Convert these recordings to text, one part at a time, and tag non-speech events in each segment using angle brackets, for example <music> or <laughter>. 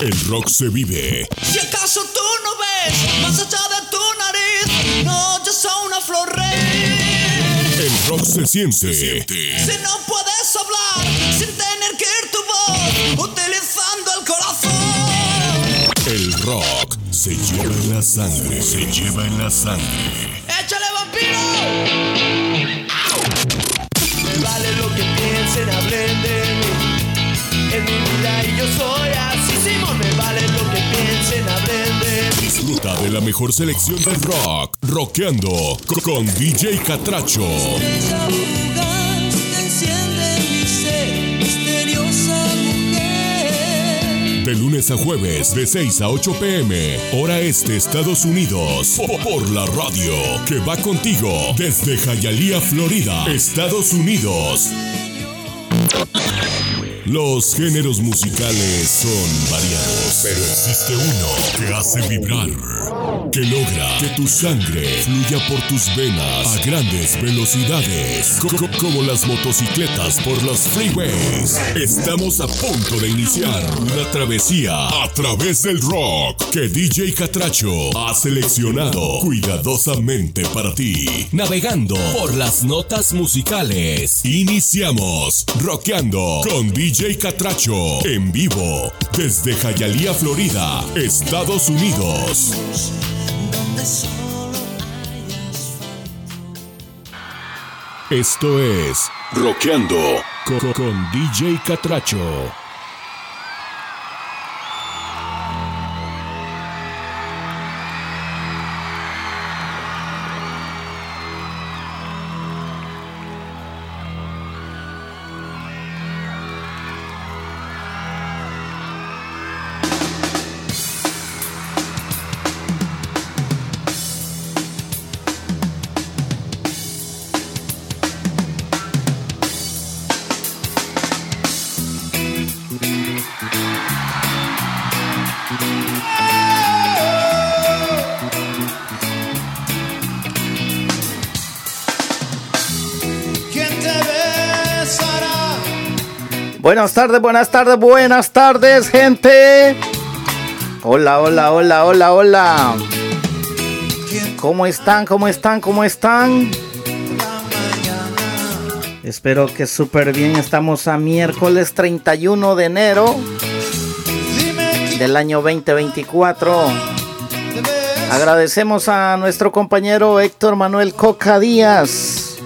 El rock se vive. Si acaso tú no ves más allá de tu nariz, no, yo soy una flor rey. El rock se siente. Si no puedes hablar sin tener que ir tu voz, utilizando el corazón. El rock se lleva en la sangre. Se lleva en la sangre. De la mejor selección del rock. Rockeando co- con DJ Catracho. De lunes a jueves, de 6 a 8 pm, hora este, Estados Unidos. Po- Por la radio, que va contigo desde Hialeah, Florida, Estados Unidos. Los géneros musicales son variados, pero existe uno que hace vibrar, que logra que tu sangre fluya por tus venas a grandes velocidades, co- co- como las motocicletas por los freeways. Estamos a punto de iniciar una travesía a través del rock que DJ Catracho ha seleccionado cuidadosamente para ti, navegando por las notas musicales. Iniciamos rockeando con DJ Catracho en vivo desde Hialeah, Florida, Estados Unidos. Esto es Rockeando co- con, DJ Catracho. Buenas tardes, buenas tardes, buenas tardes, gente. Hola, hola, hola, hola, hola. ¿Cómo están? ¿Cómo están? ¿Cómo están? Espero que súper bien. Estamos a miércoles 31 de enero del año 2024. Agradecemos a nuestro compañero Héctor Manuel Coca Díaz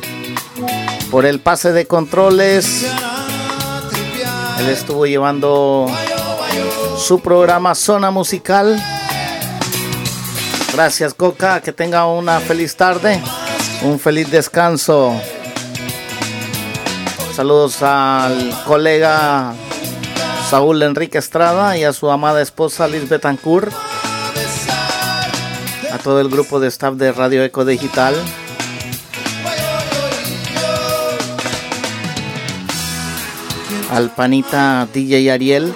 por el pase de controles. Él estuvo llevando su programa Zona Musical. Gracias Coca, que tenga una feliz tarde, un feliz descanso. Saludos al colega Saúl Enrique Estrada y a su amada esposa Liz Betancourt. A todo el grupo de staff de Radio Eco Digital. Al panita DJ Ariel.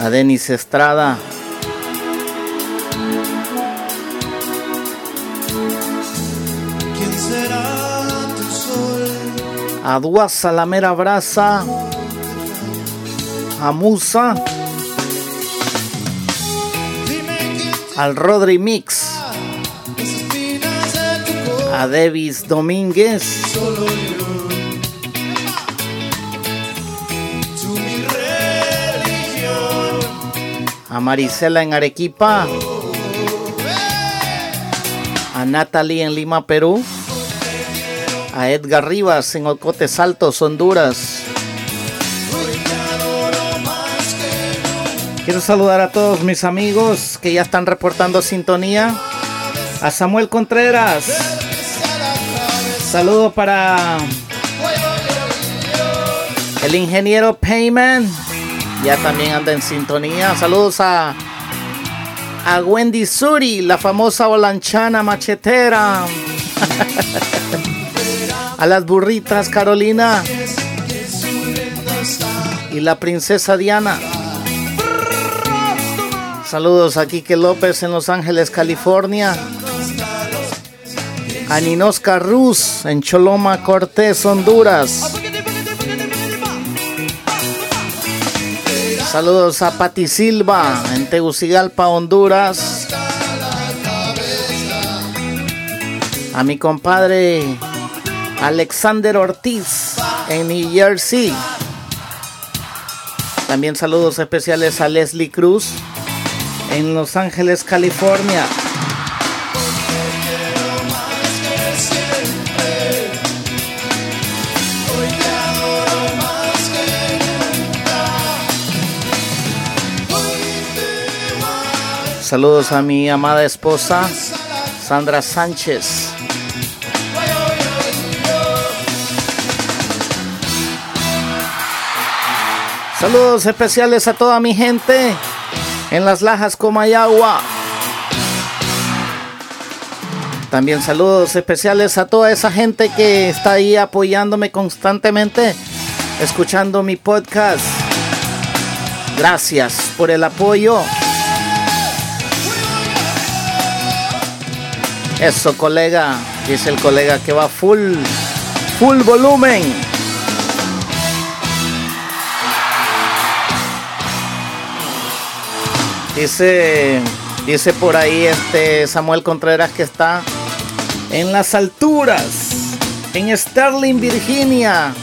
A Denis Estrada. ¿Quién será tu sol? a Dua Salamera Brasa, a Musa, al Rodri Mix, a Davis Domínguez, a Marisela en Arequipa, a Natalie en Lima, Perú, a Edgar Rivas en Ocotes Altos, Honduras. Quiero saludar a todos mis amigos que ya están reportando sintonía. A Samuel Contreras. Saludo para el ingeniero Payman. Ya también anda en sintonía. Saludos a, a Wendy Suri, la famosa olanchana machetera. <laughs> a las burritas Carolina. Y la princesa Diana. Saludos a Quique López en Los Ángeles, California. A Ninosca Ruz en Choloma, Cortés, Honduras. Saludos a Pati Silva en Tegucigalpa, Honduras. A mi compadre Alexander Ortiz en New Jersey. También saludos especiales a Leslie Cruz en Los Ángeles, California. Saludos a mi amada esposa, Sandra Sánchez. Saludos especiales a toda mi gente en las Lajas Comayagua. También saludos especiales a toda esa gente que está ahí apoyándome constantemente, escuchando mi podcast. Gracias por el apoyo. Eso, colega. Dice el colega que va full, full volumen. Dice, dice por ahí este Samuel Contreras que está en las alturas, en Sterling, Virginia.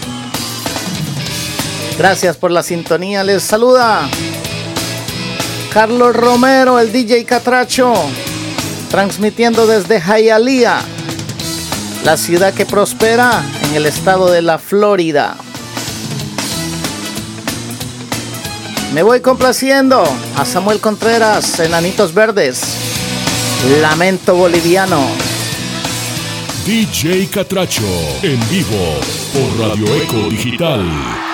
Gracias por la sintonía. Les saluda Carlos Romero, el DJ Catracho transmitiendo desde Hialeah, la ciudad que prospera en el estado de la Florida. Me voy complaciendo a Samuel Contreras, Enanitos Verdes, Lamento Boliviano. DJ Catracho, en vivo, por Radio Eco Digital.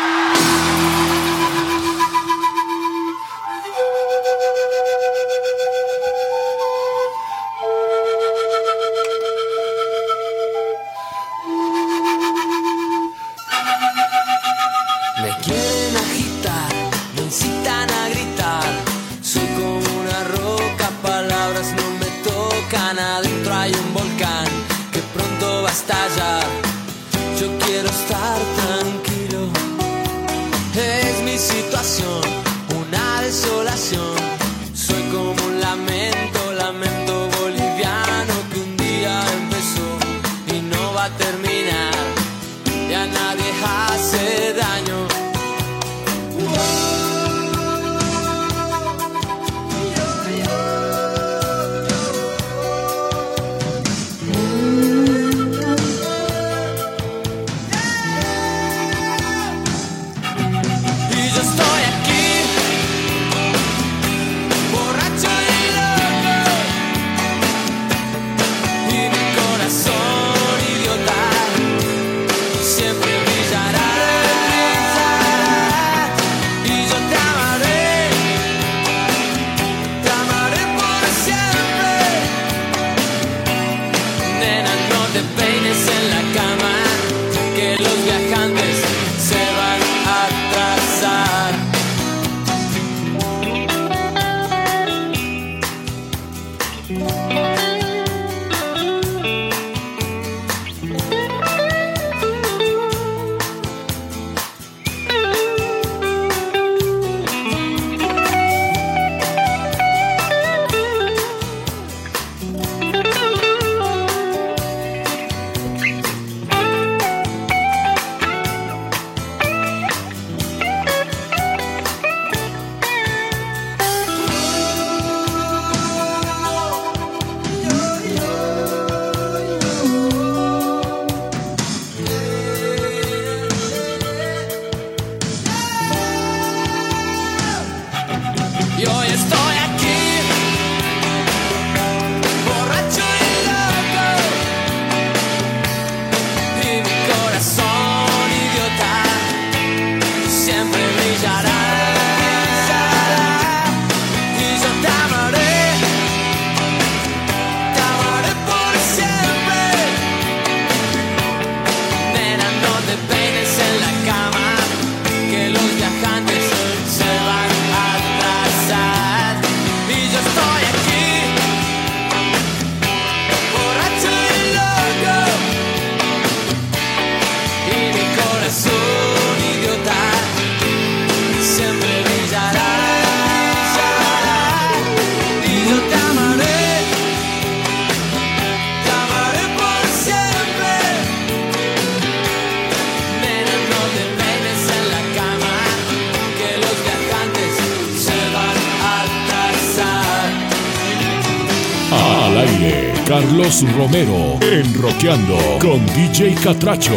Carlos Romero en Roqueando con DJ Catracho.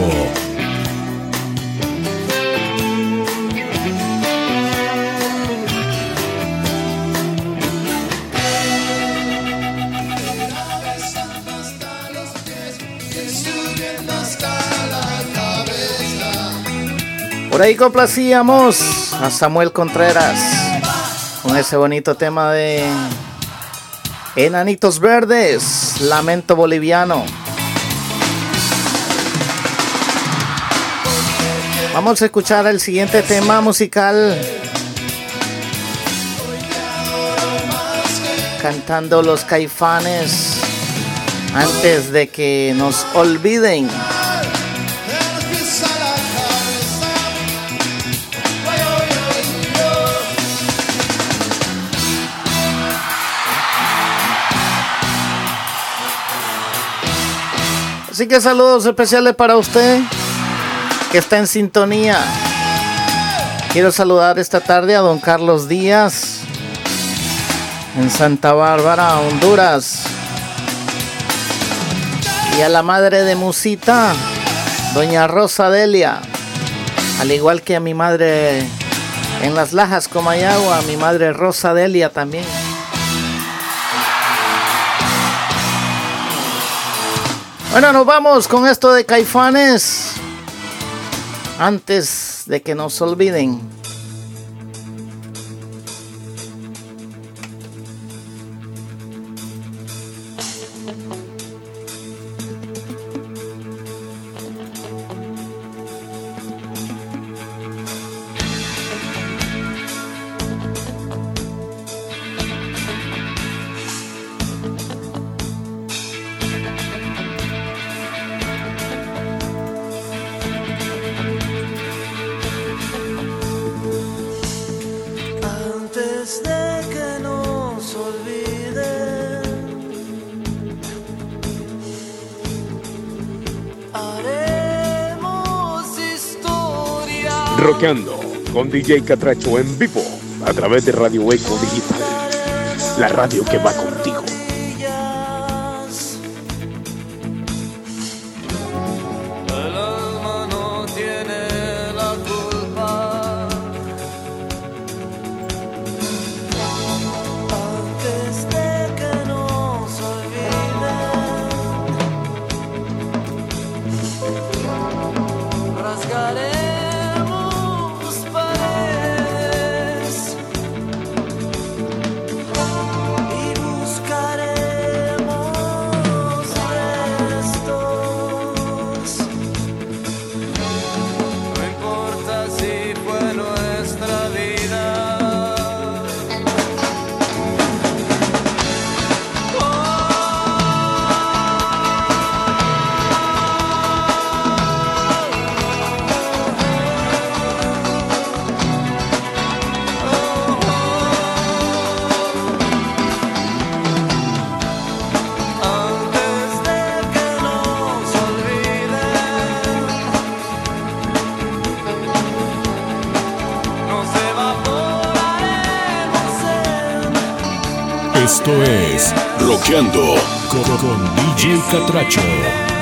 Por ahí complacíamos a Samuel Contreras con ese bonito tema de Enanitos Verdes, Lamento Boliviano. Vamos a escuchar el siguiente tema musical. Cantando los caifanes antes de que nos olviden. Así que saludos especiales para usted que está en sintonía. Quiero saludar esta tarde a don Carlos Díaz en Santa Bárbara, Honduras. Y a la madre de Musita, doña Rosa Delia. Al igual que a mi madre en las Lajas, Comayagua, a mi madre Rosa Delia también. Bueno, nos vamos con esto de Caifanes. Antes de que nos olviden. Con DJ Catracho en vivo a través de Radio Eco Digital, la radio que va contigo. Con DJ Catracho. DJ Catracho,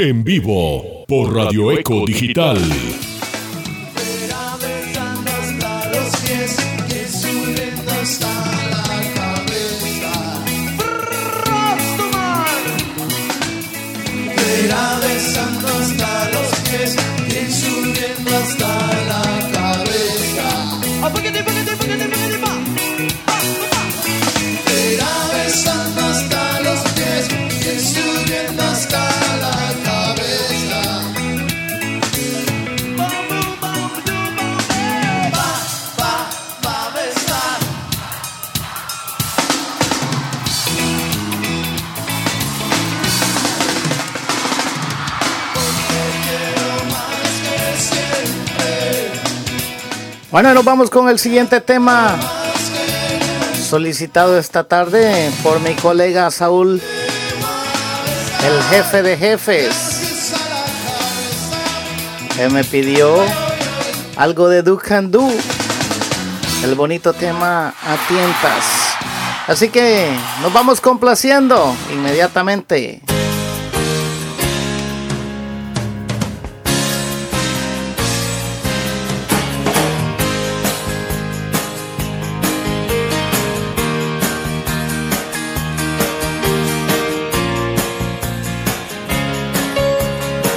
en vivo, por Radio Eco Digital. Bueno, nos vamos con el siguiente tema. Solicitado esta tarde por mi colega Saúl, el jefe de jefes. Él me pidió algo de Do Can Do. El bonito tema a tientas. Así que nos vamos complaciendo inmediatamente.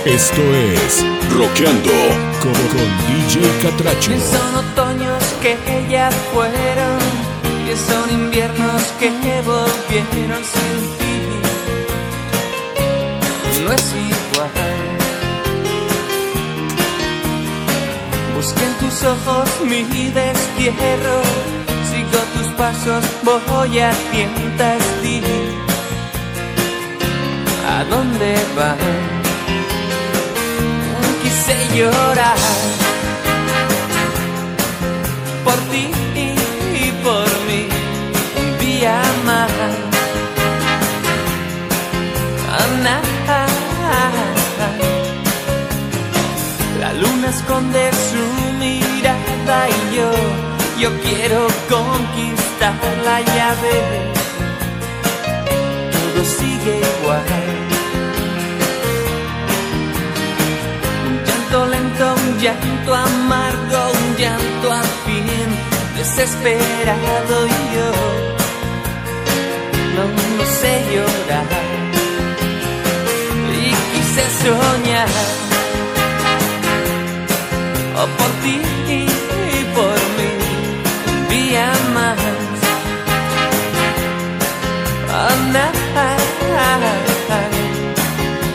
Esto es Roqueando con, DJ Catracho. Son otoños que ya fueron, que son inviernos que volvieron sin ti. No es igual. Busqué en tus ojos mi destierro, sigo tus pasos, voy a tientas ti. ¿A dónde vas? Llorar por ti y por mí un día más. La luna esconde su mirada y yo, yo quiero conquistar la llave. Todo sigue igual. Un llanto amargo, un llanto al fin, desesperado yo no, sé llorar. Y quise soñar oh, por ti y por mí un día más. Oh,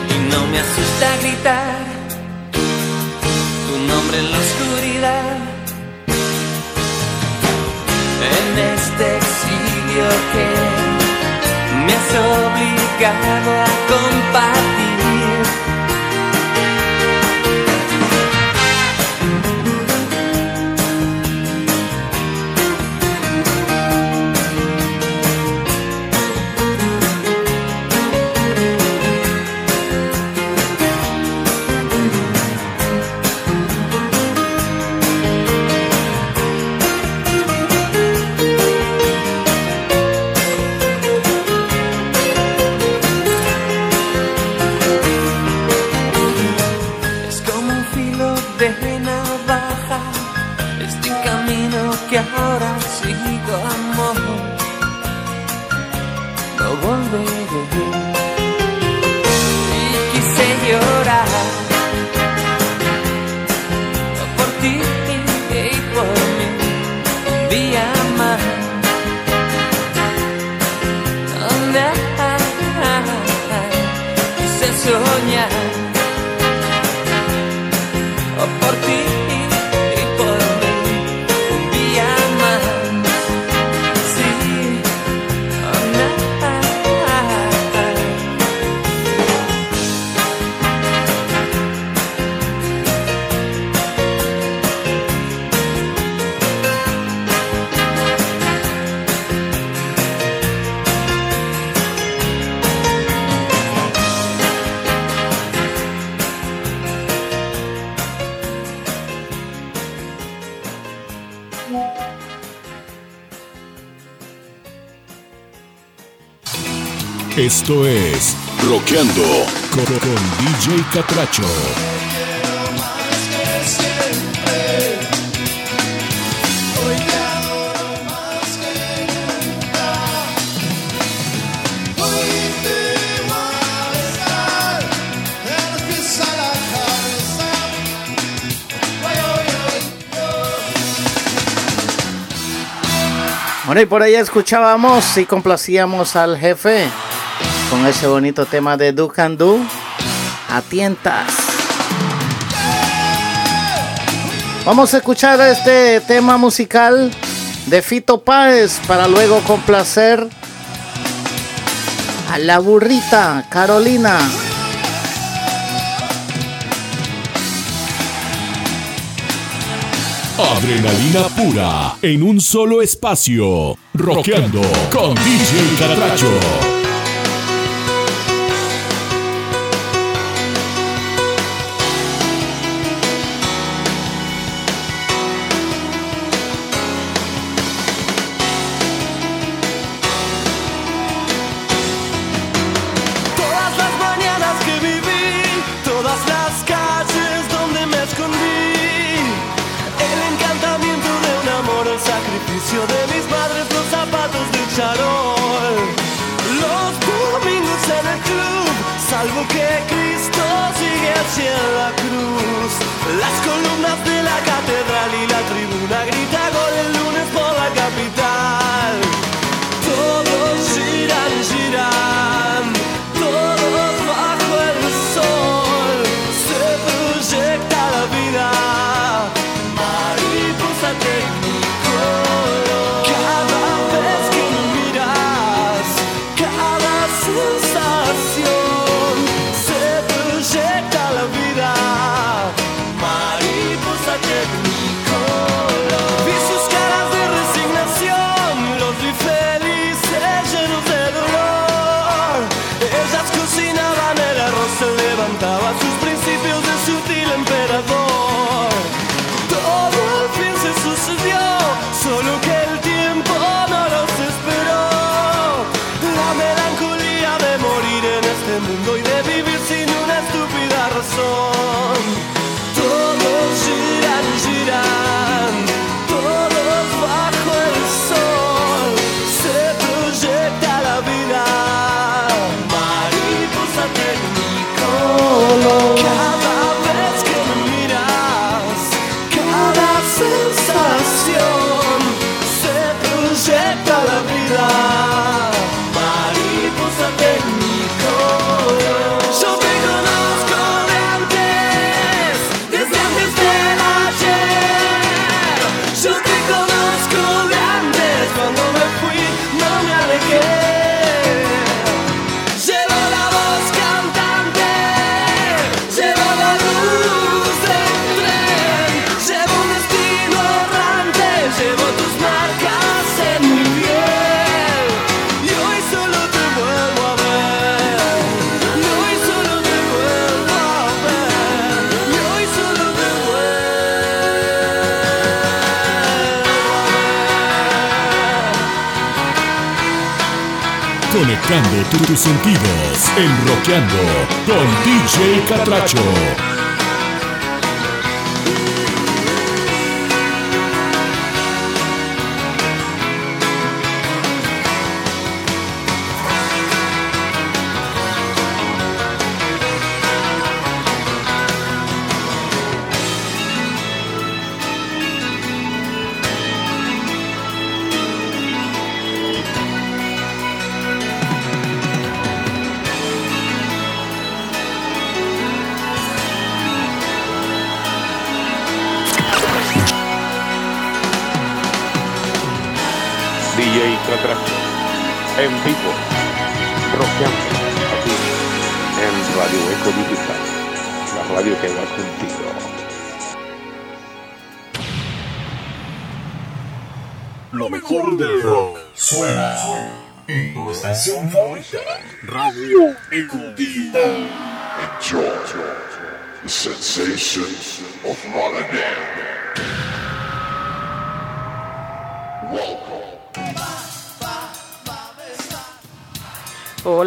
y no me asusta gritar en la oscuridad. En este exilio que me has obligado a compartir. 我唯一的云。Esto es Roqueando con, DJ Catracho. Bueno, y por ahí escuchábamos y complacíamos al jefe con ese bonito tema de Do Can Do. A tientas. Vamos a escuchar este tema musical de Fito Páez para luego complacer a la burrita Carolina. Adrenalina pura en un solo espacio. Roqueando con DJ Catracho. Conectando tus sentidos, enroqueando con DJ Catracho.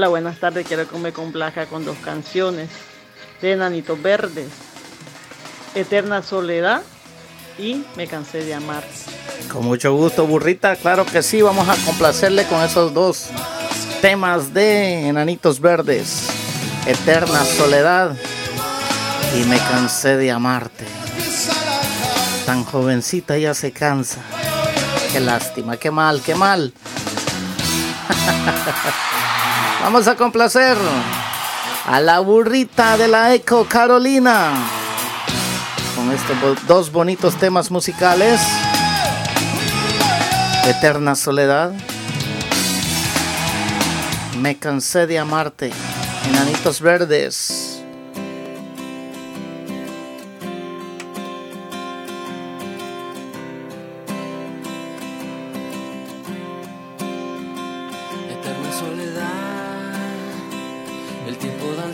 Buenas tardes. Quiero que me complaja con dos canciones de Enanitos Verdes. Eterna Soledad y Me cansé de amar. Con mucho gusto, burrita. Claro que sí, vamos a complacerle con esos dos temas de Enanitos Verdes. Eterna Soledad y Me cansé de amarte. Tan jovencita ya se cansa. Qué lástima, qué mal, qué mal. <laughs> Vamos a complacer a la burrita de la Eco Carolina con estos dos bonitos temas musicales. Eterna soledad. Me cansé de amarte. Enanitos verdes.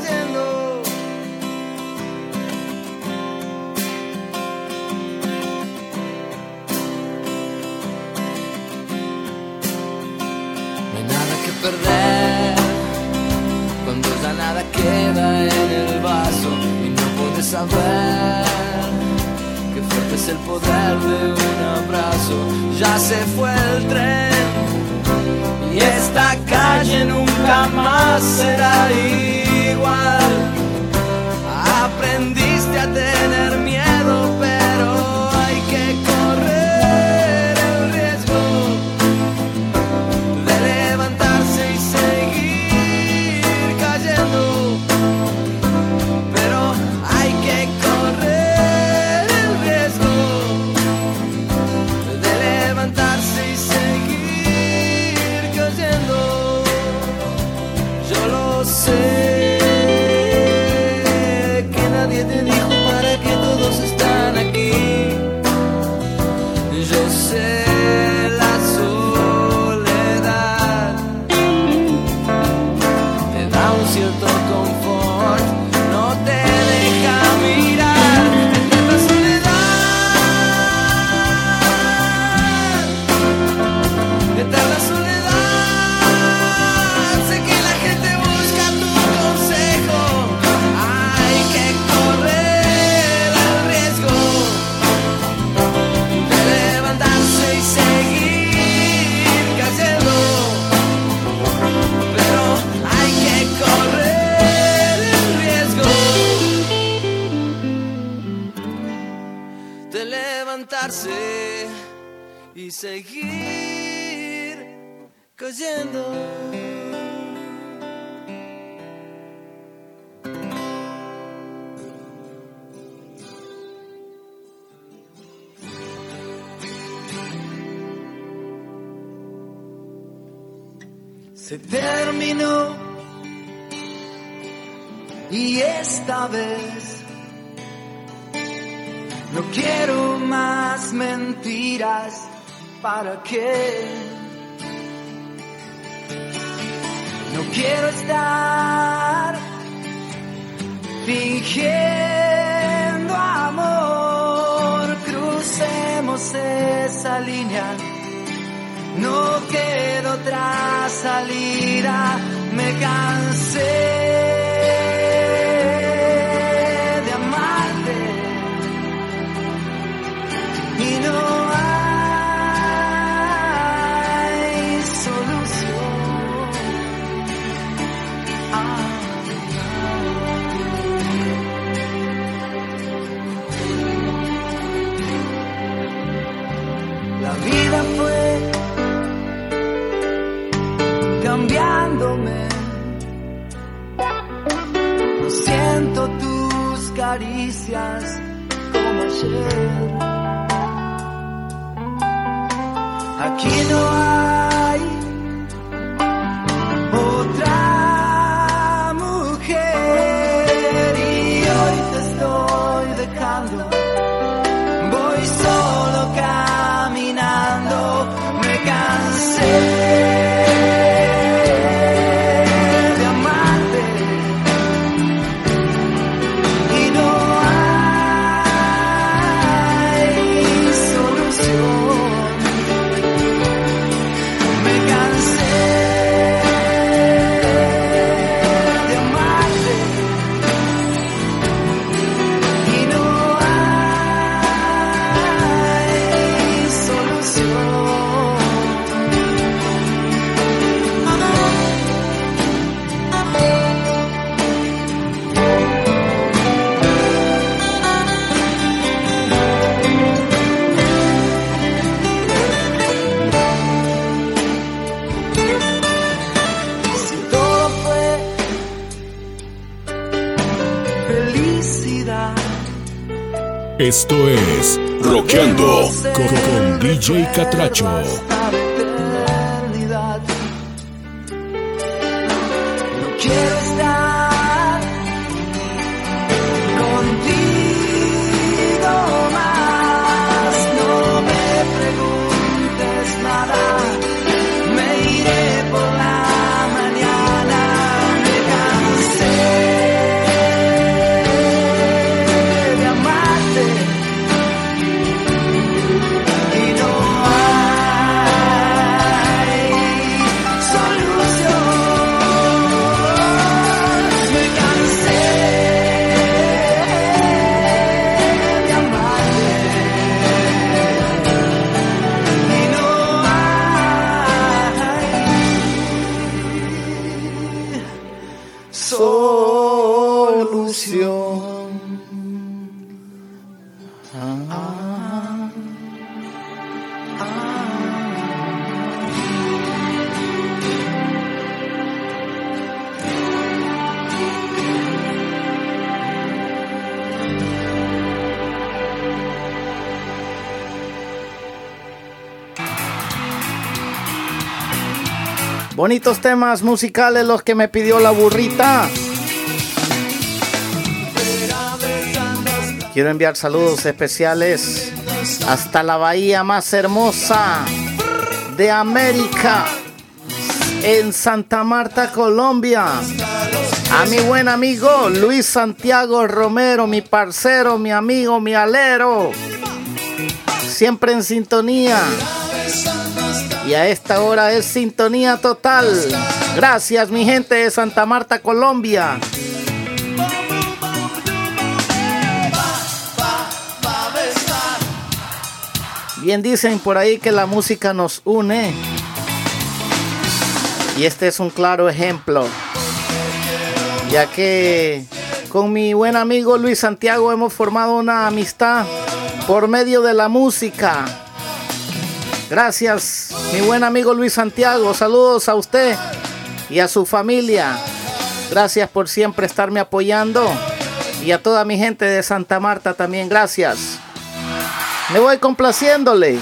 No hay nada que perder cuando ya nada queda en el vaso y no puedes saber qué fuerte es el poder de un abrazo. Ya se fue el tren y esta calle nunca más será ahí Aprendiste a tener seguir cayendo. Se terminó y esta vez no quiero más mentiras ¿para qué? No quiero estar fingiendo amor, crucemos esa línea, no queda otra salida, me cansé. Caricias como ayer. Aquí no Esto es Roqueando con, con DJ Catracho. Bonitos temas musicales los que me pidió la burrita. Quiero enviar saludos especiales hasta la bahía más hermosa de América, en Santa Marta, Colombia. A mi buen amigo Luis Santiago Romero, mi parcero, mi amigo, mi alero. Siempre en sintonía. Y a esta hora es sintonía total. Gracias mi gente de Santa Marta, Colombia. Bien dicen por ahí que la música nos une. Y este es un claro ejemplo. Ya que con mi buen amigo Luis Santiago hemos formado una amistad por medio de la música. Gracias, mi buen amigo Luis Santiago. Saludos a usted y a su familia. Gracias por siempre estarme apoyando. Y a toda mi gente de Santa Marta también, gracias. Me voy complaciéndole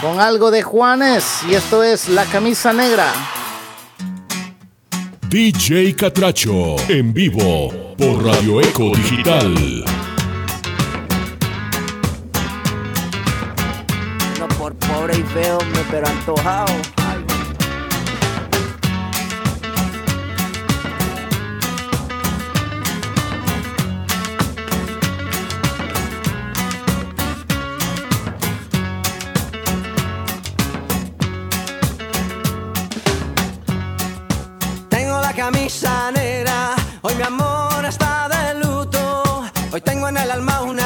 con algo de Juanes y esto es La Camisa Negra. DJ Catracho en vivo por Radio Eco Digital. Pero antojado. Tengo la camisa negra, hoy mi amor está de luto. Hoy tengo en el alma una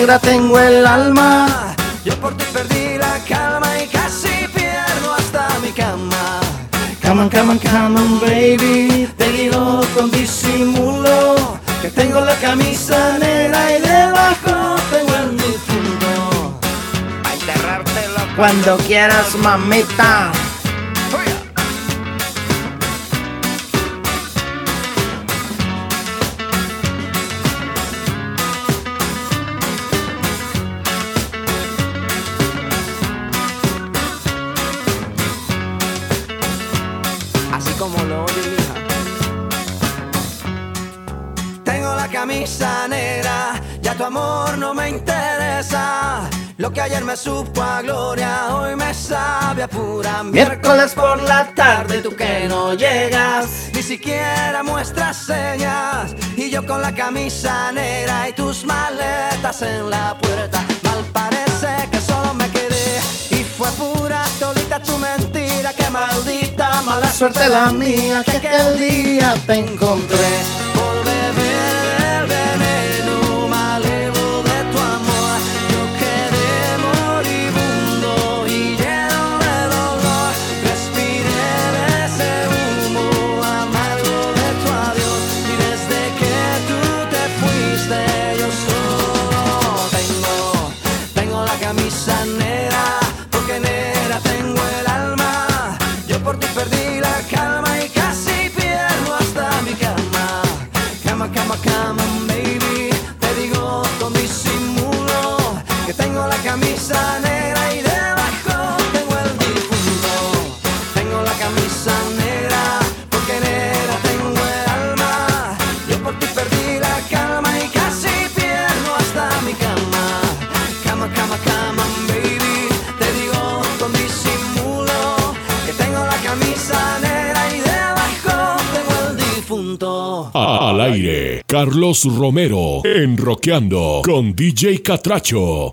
negra tengo el alma. Yo por ti perdí la calma y casi pierdo hasta mi cama. Come on, come on, come on, baby. Te digo con disimulo que tengo la camisa negra y debajo tengo el difunto. A enterrártelo. Cuando quieras, mamita. tu amor no me interesa. Lo que ayer me supo a gloria, hoy me sabe a pura Miércoles por la tarde, tú que no llegas, ni siquiera muestras señas. Y yo con la camisa negra y tus maletas en la puerta. Mal parece que solo me quedé. Y fue pura solita tu mentira, que maldita mala suerte la mía, que aquel día te encontré. Carlos Romero, enroqueando con DJ Catracho.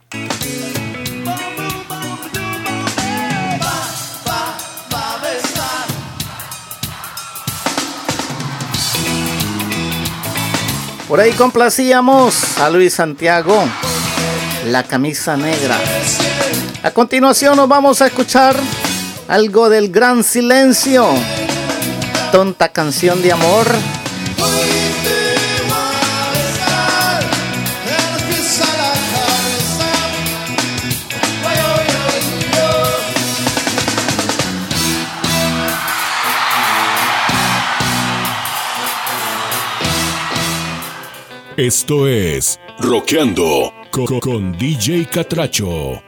Por ahí complacíamos a Luis Santiago, la camisa negra. A continuación nos vamos a escuchar algo del gran silencio, tonta canción de amor esto es Roqueando con, con DJ Catracho.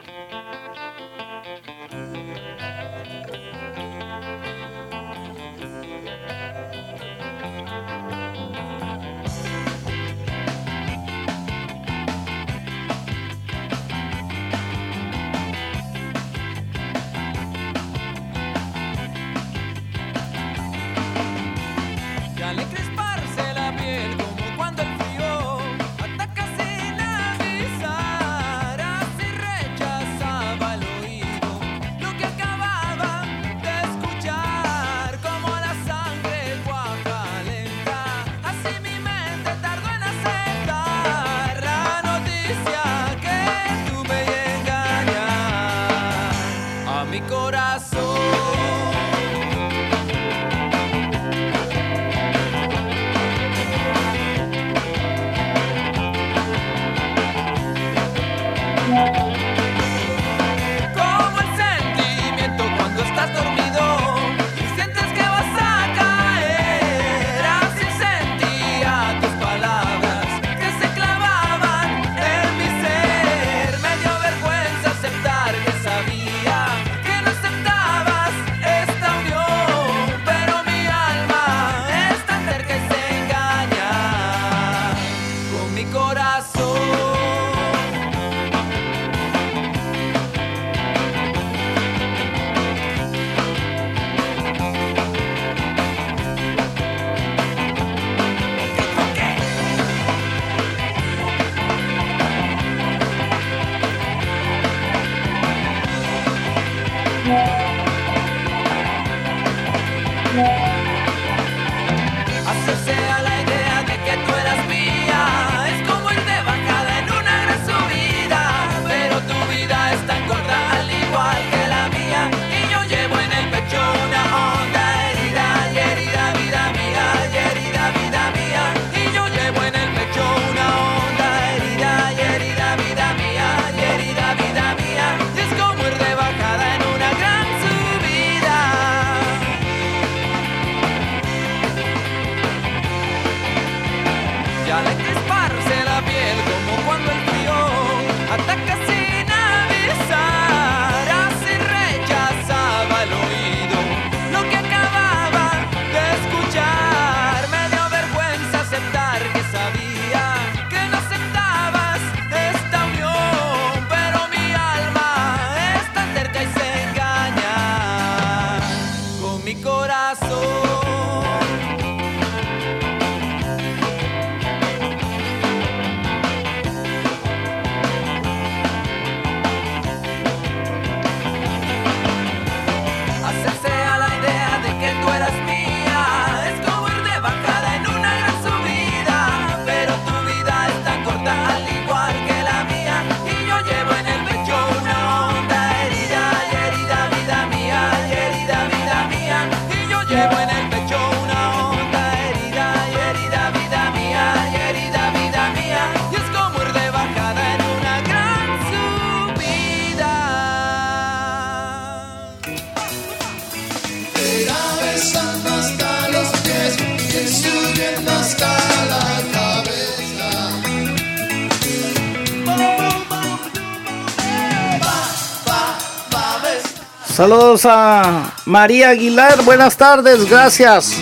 Saludos a María Aguilar, buenas tardes, gracias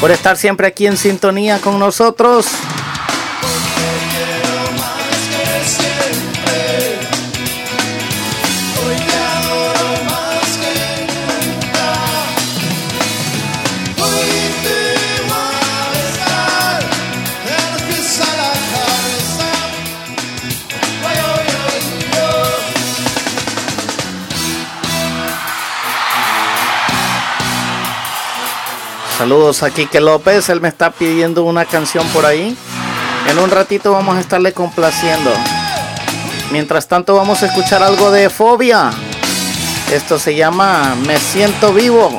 por estar siempre aquí en sintonía con nosotros. Saludos a Quique López, él me está pidiendo una canción por ahí. En un ratito vamos a estarle complaciendo. Mientras tanto vamos a escuchar algo de Fobia. Esto se llama Me siento vivo.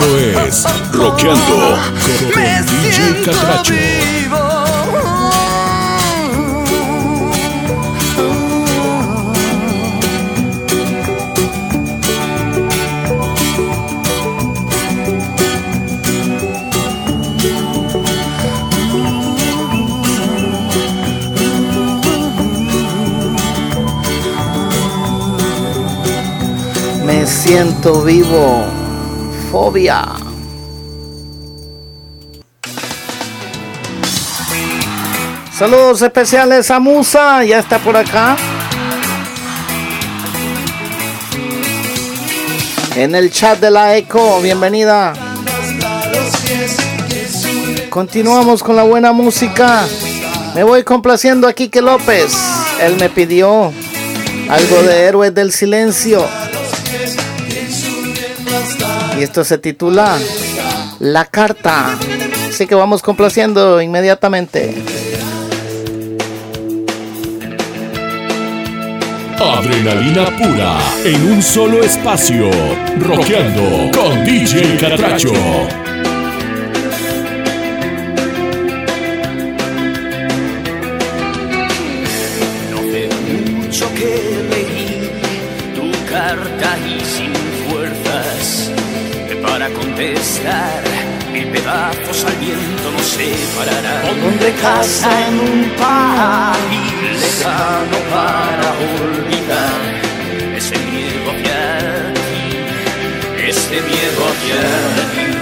Esto es Rockeando con Me DJ Catracho. Vivo. siento vivo. Fobia. Saludos especiales a Musa, ya está por acá. En el chat de la Eco, bienvenida. Continuamos con la buena música. Me voy complaciendo a Quique López. Él me pidió algo de Héroes del Silencio. Y esto se titula La Carta. Así que vamos complaciendo inmediatamente. Adrenalina pura en un solo espacio. Rockeando con DJ Catracho. Pedazos al viento nos separarán. Pondré casa en un país lejano para olvidar ese miedo hacia ti, ese miedo hacia ti.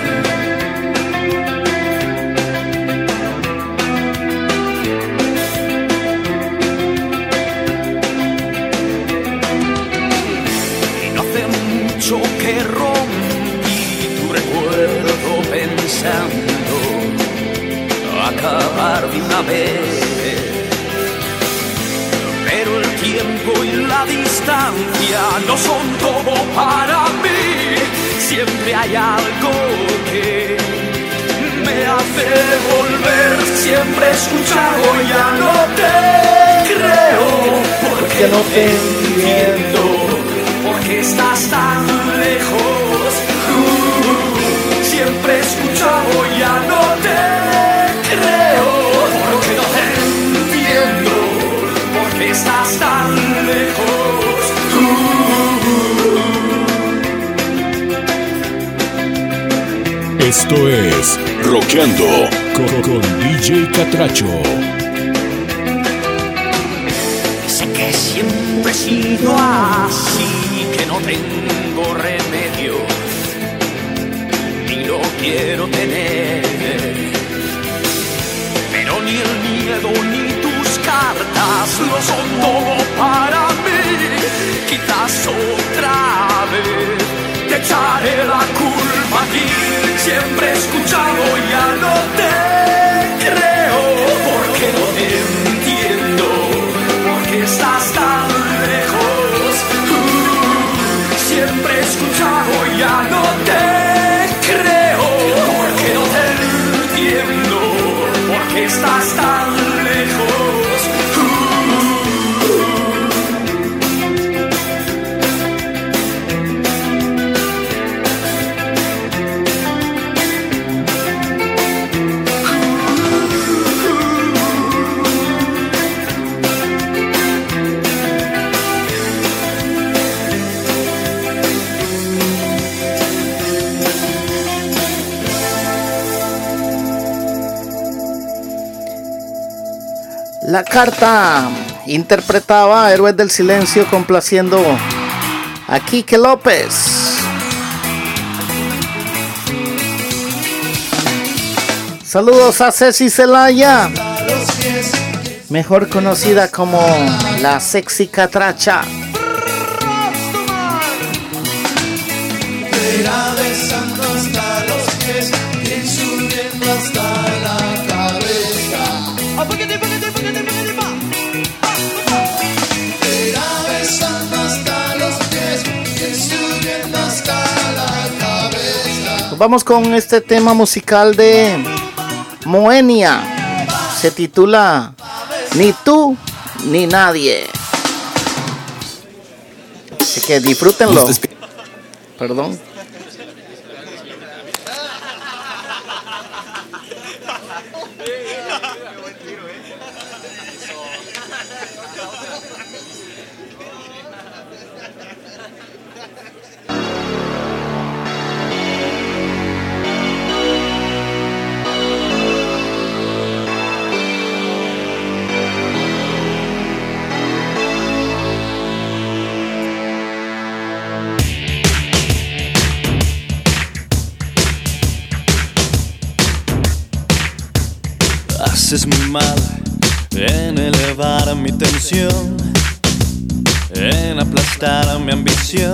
Acabar de una vez. Pero el tiempo y la distancia no son todo para mí. Siempre hay algo que me hace volver. Siempre he escuchado, ya no te creo. Porque no te entiendo. Porque estás tan lejos. Uh, siempre he escuchado, ya no te creo. Porque no te entiendo. Porque estás tan lejos. Esto es Rockeando con, con DJ Catracho. Sé que siempre he sido así, que no tengo remedio, ni lo quiero tener. Ni el miedo ni tus cartas no son todo para mí. Quizás otra vez te echaré la culpa a ti. Siempre he escuchado, ya no te creo, porque no te entiendo, porque estás tan lejos. Siempre he escuchado, ya no te porque estás La carta interpretaba Héroes del Silencio complaciendo a Quique López. Saludos a Ceci Celaya, mejor conocida como la sexy catracha. Irá besando hasta los pies vamos con este tema musical de Moenia. Se titula Ni tú ni nadie. Así que disfrútenlo. Perdón. Haces muy mal en elevar mi tensión, en aplastar mi ambición.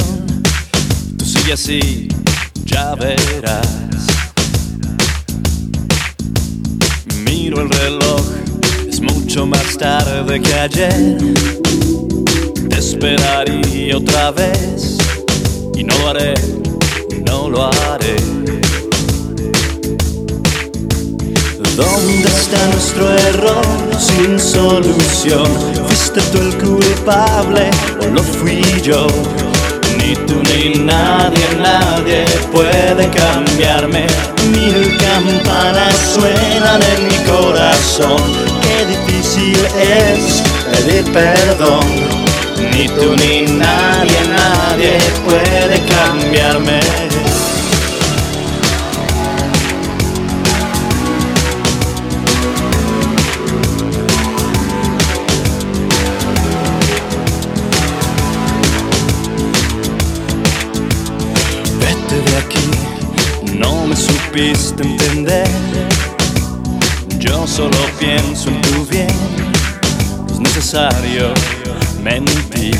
Tú sigue así, ya verás. Miro el reloj, es mucho más tarde que ayer. Te esperaría otra vez y no lo haré, no lo haré. ¿Dónde está nuestro error sin solución? ¿Fuiste tú el culpable o lo fui yo? Ni tú ni nadie, nadie puede cambiarme. Mil campanas suenan en mi corazón. Qué difícil es pedir perdón. Ni tú ni nadie, nadie puede cambiarme. Supiste entender. Yo solo pienso en tu bien, es necesario mentir.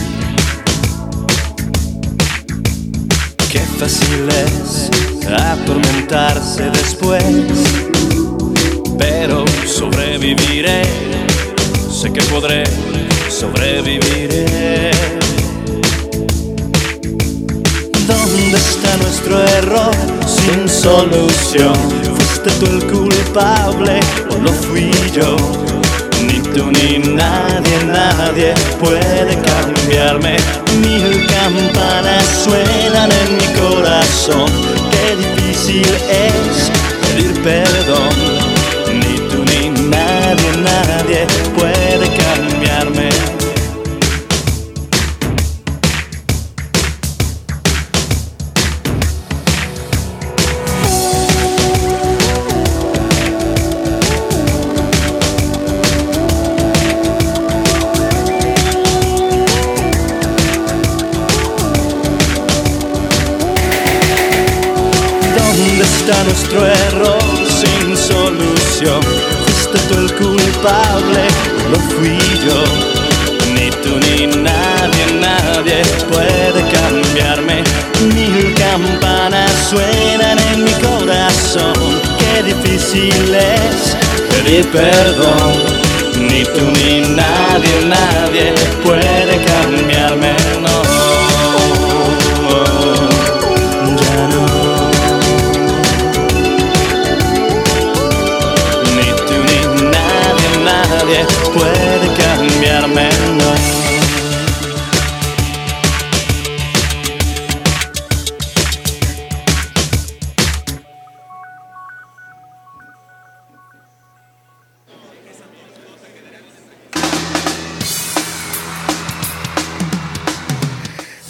Qué fácil es atormentarse después, pero sobreviviré, sé que podré, sobreviviré. ¿Dónde está nuestro error sin solución? ¿Fuiste tú el culpable o lo fui yo? Ni tú ni nadie, nadie puede cambiarme. Mil campanas suenan en mi corazón. Qué difícil es pedir perdón. Ni tú ni nadie, nadie puede cambiarme. Nuestro error sin solución? ¿Fuiste tú el culpable? ¿Lo fui yo? Ni tú ni nadie, nadie puede cambiarme. Mil campanas suenan en mi corazón. Qué difícil es pedir perdón. Ni tú ni nadie, nadie puede cambiarme,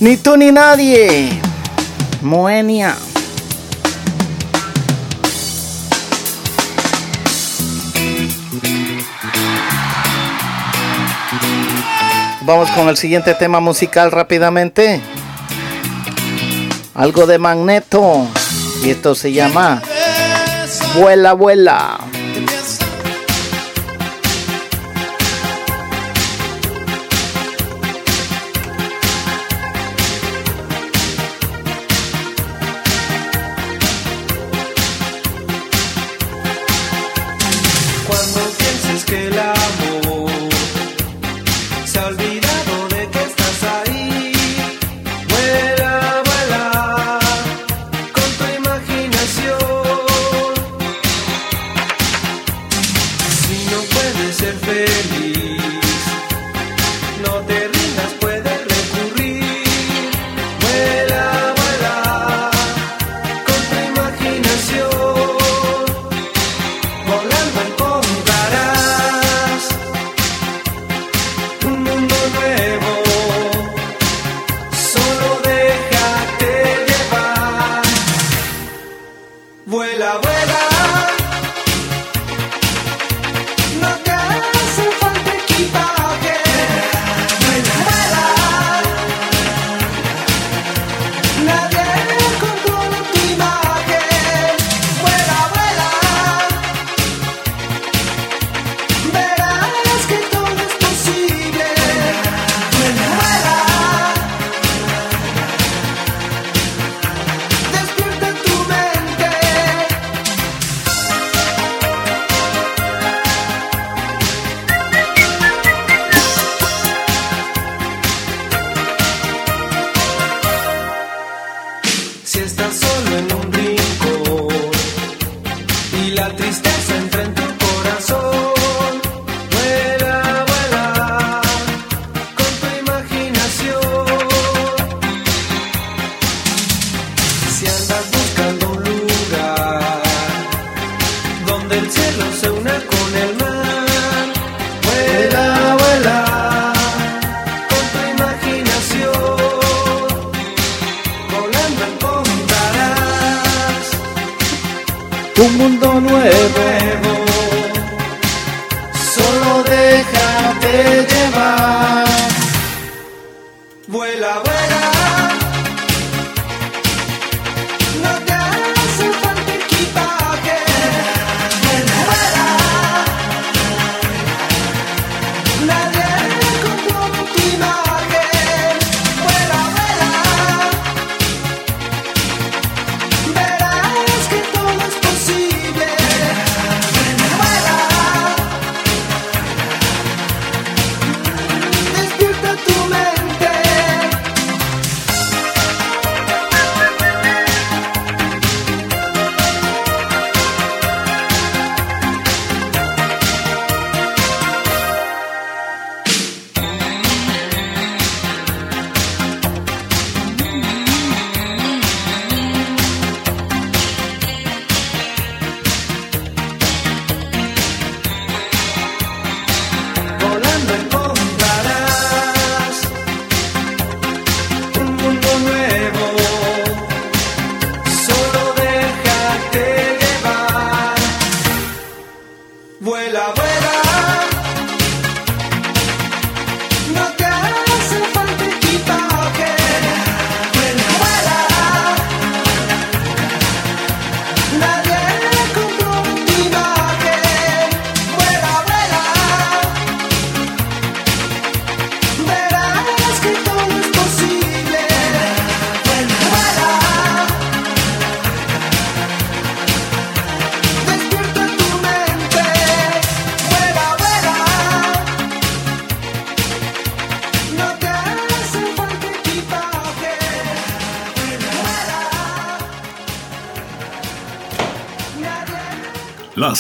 Ni tú ni nadie. Moenia. Vamos con el siguiente tema musical rápidamente. Algo de magneto. Y esto se llama Vuela, vuela.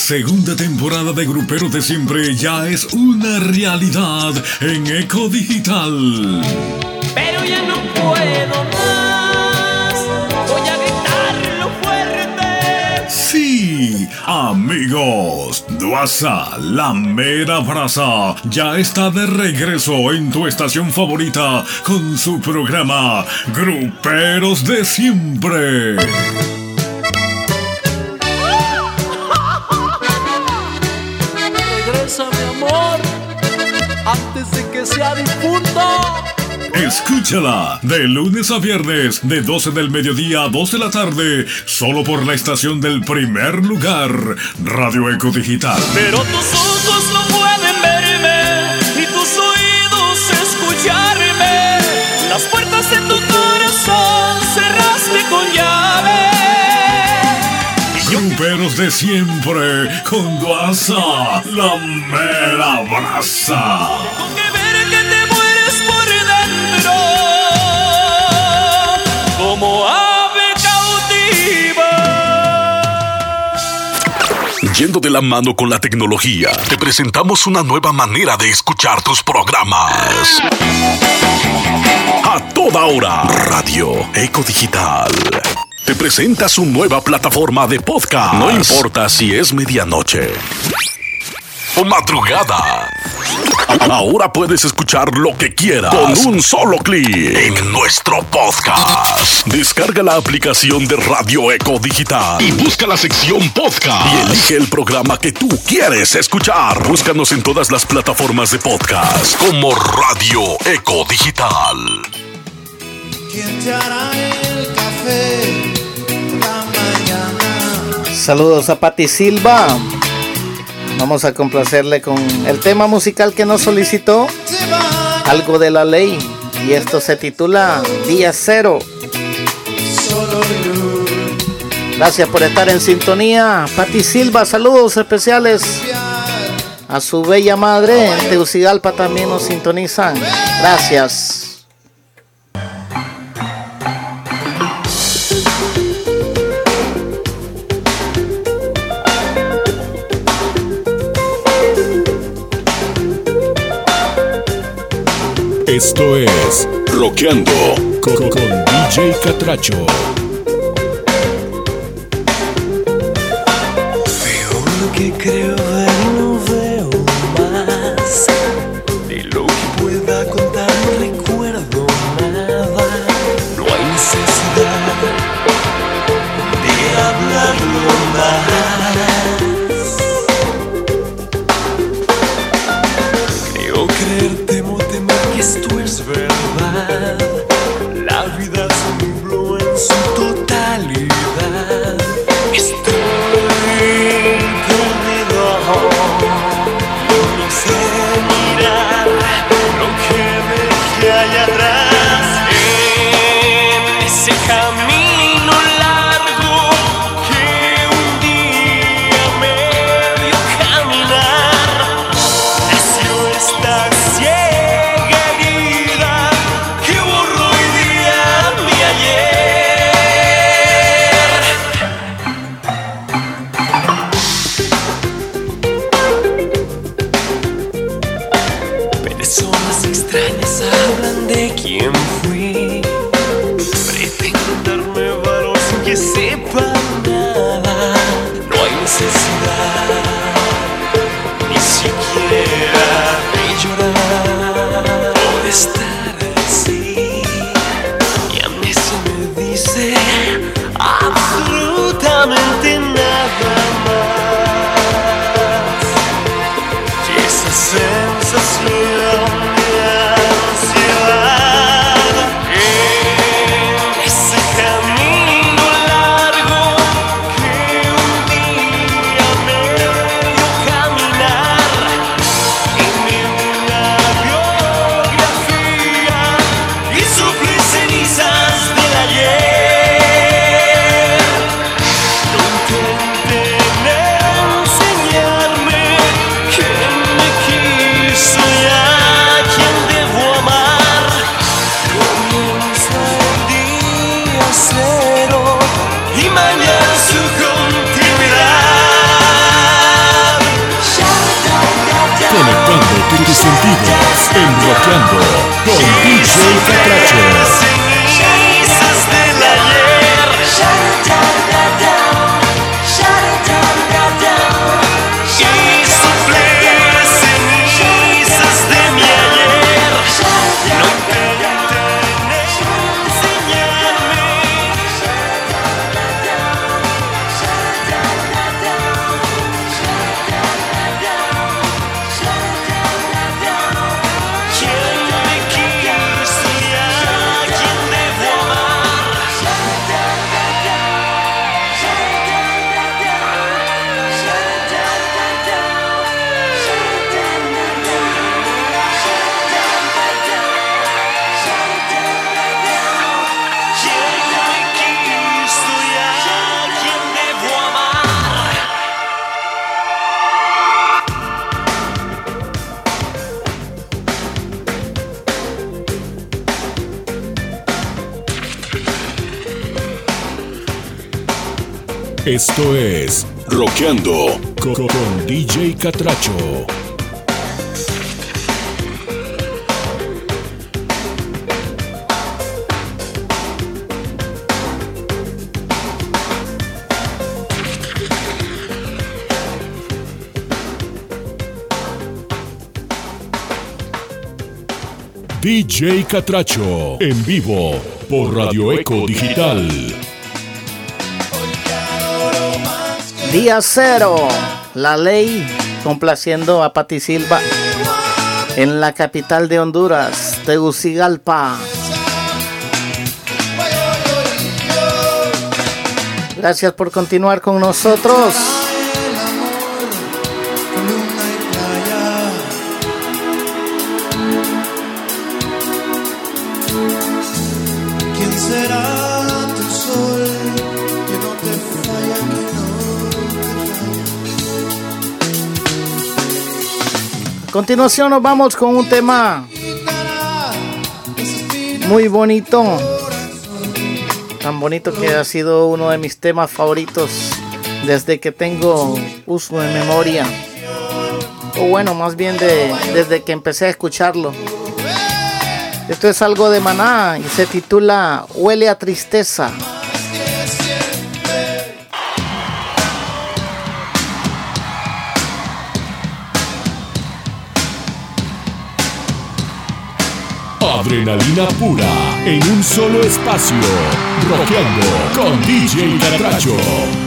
Segunda temporada de Grupero de Siempre ya es una realidad en Eco Digital. Pero ya no puedo más. Voy a gritarlo fuerte. Sí, amigos, Duasa, la mera brasa, ya está de regreso en tu estación favorita con su programa Gruperos de Siempre. Sea difunto. Escúchala de lunes a viernes de 12 del mediodía a 2 de la tarde, solo por la estación del primer lugar, Radio Eco Digital. Pero tus ojos no pueden verme y tus oídos escucharme. Las puertas de tu corazón cerraste con llave. Gruperos de siempre, con Duasa, la mera brasa. Yendo de la mano con la tecnología, te presentamos una nueva manera de escuchar tus programas. A toda hora, Radio Eco Digital. Te presenta su nueva plataforma de podcast. No importa si es medianoche o madrugada. Ahora puedes escuchar lo que quieras con un solo clic en nuestro podcast. Descarga la aplicación de Radio Eco Digital y busca la sección podcast y elige el programa que tú quieres escuchar. Búscanos en todas las plataformas de podcast como Radio Eco Digital. ¿Quién te hará el café la mañana? Saludos a Patti Silva. Vamos a complacerle con el tema musical que nos solicitó, algo de la ley. Y esto se titula Día Cero. Gracias por estar en sintonía. Pati Silva, saludos especiales a su bella madre. En también nos sintonizan. Gracias. Esto es Roqueando con, con DJ Catracho. Que Con DJ Catracho. DJ Catracho en vivo por Radio Eco Digital. Día cero. La ley complaciendo a Pati Silva en la capital de Honduras, Tegucigalpa. Gracias por continuar con nosotros. Continuación nos vamos con un tema muy bonito. Tan bonito que ha sido uno de mis temas favoritos desde que tengo uso de memoria. O bueno, más bien de, desde que empecé a escucharlo. Esto es algo de maná y se titula Huele a tristeza. Adrenalina pura en un solo espacio. Rockeando con DJ Catracho.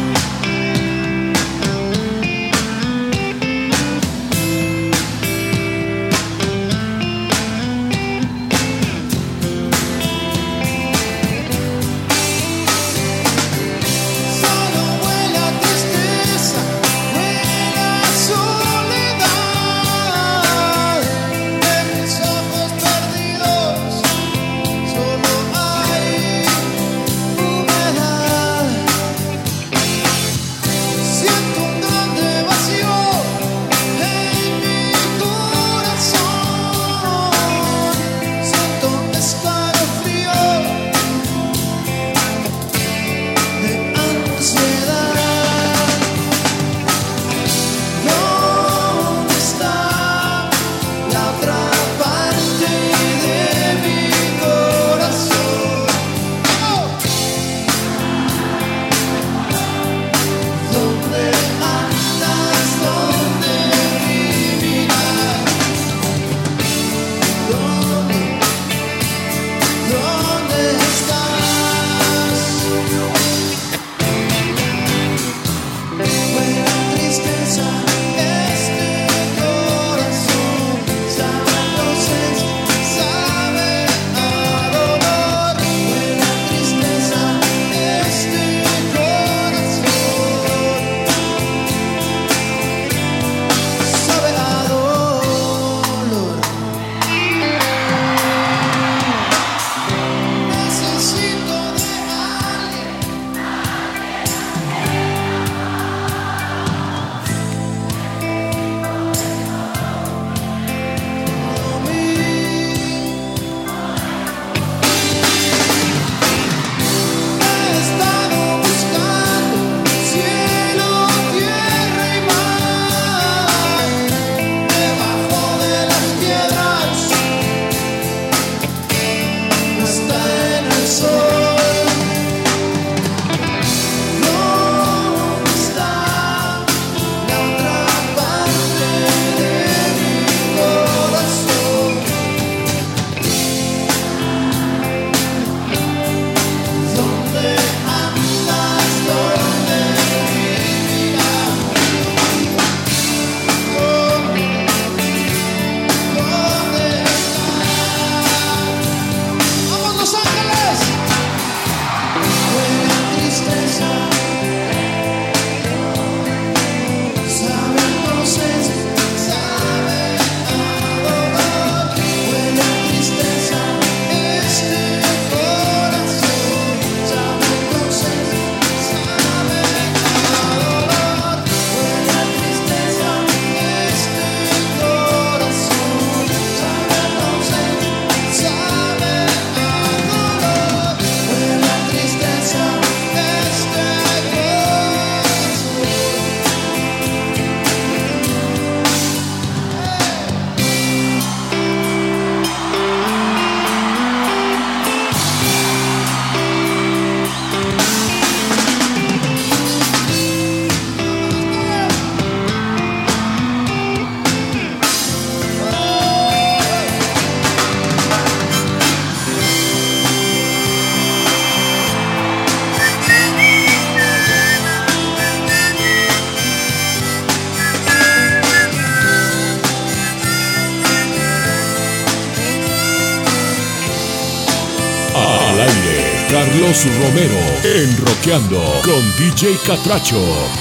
Carlos Romero en Roqueando con DJ Catracho.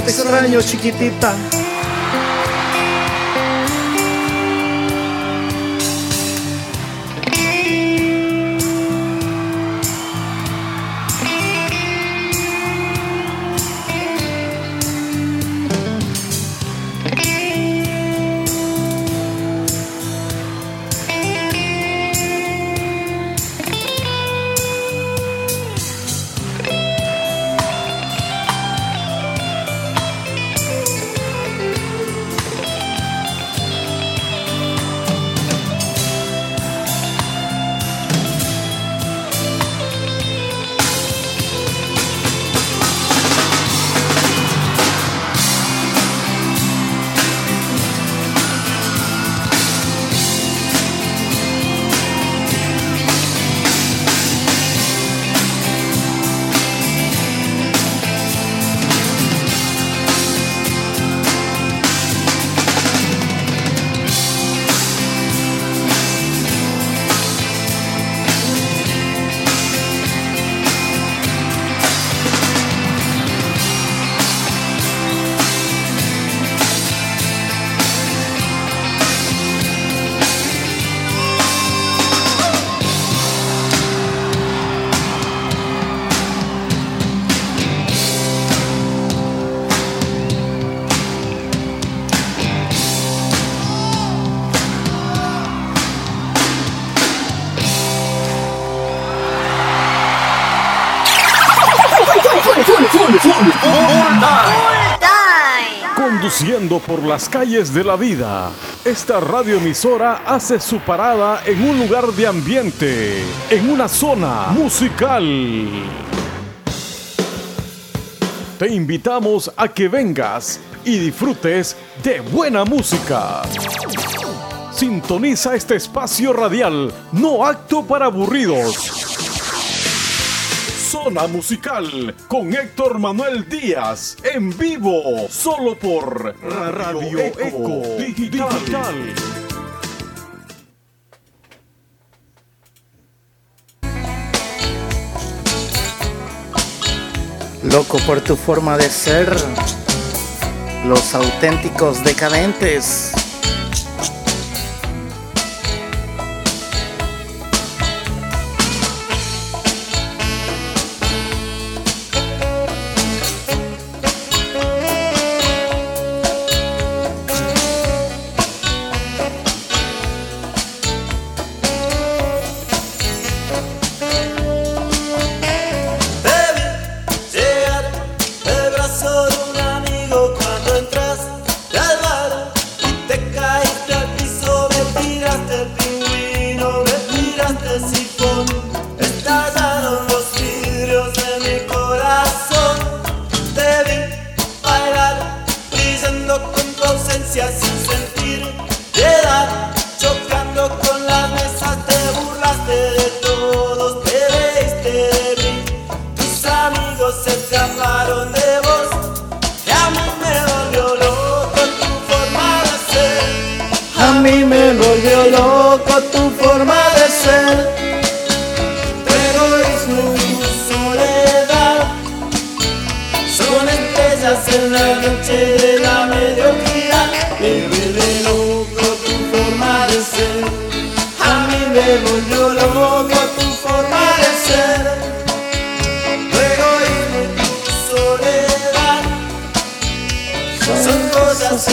Te extraño, chiquitita? Por las calles de la vida, esta radioemisora hace su parada en un lugar de ambiente, en una zona musical. Te invitamos a que vengas y disfrutes de buena música. Sintoniza este espacio radial, no acto para aburridos. Zona Musical con Héctor Manuel Díaz en vivo, solo por Radio Eco Digital. Loco por tu forma de ser. Los auténticos decadentes. Allah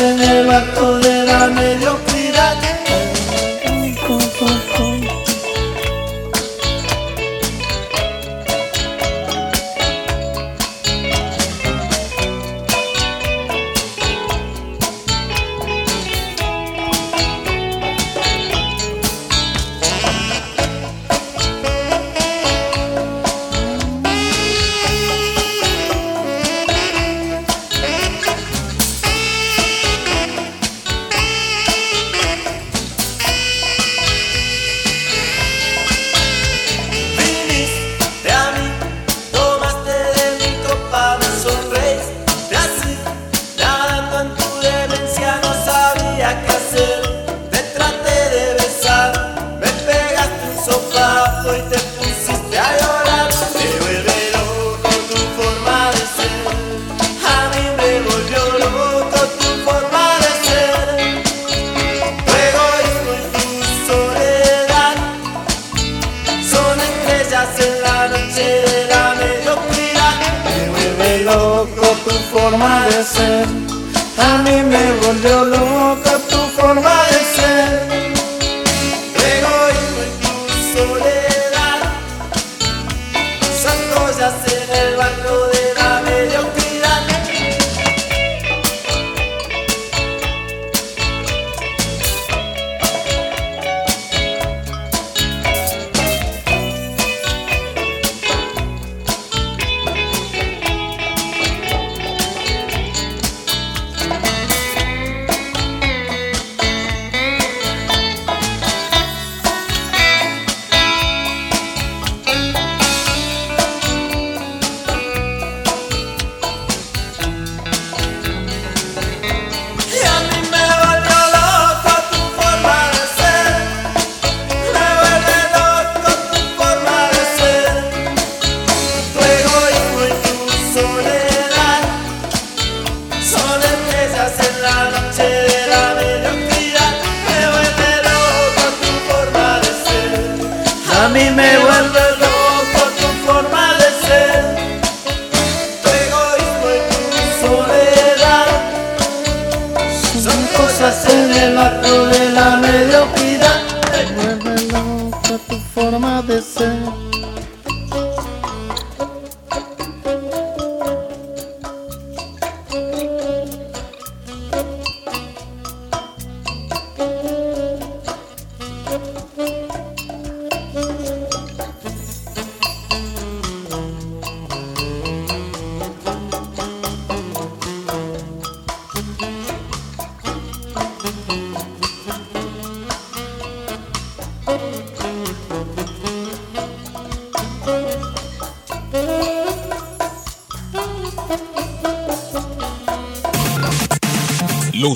en el acto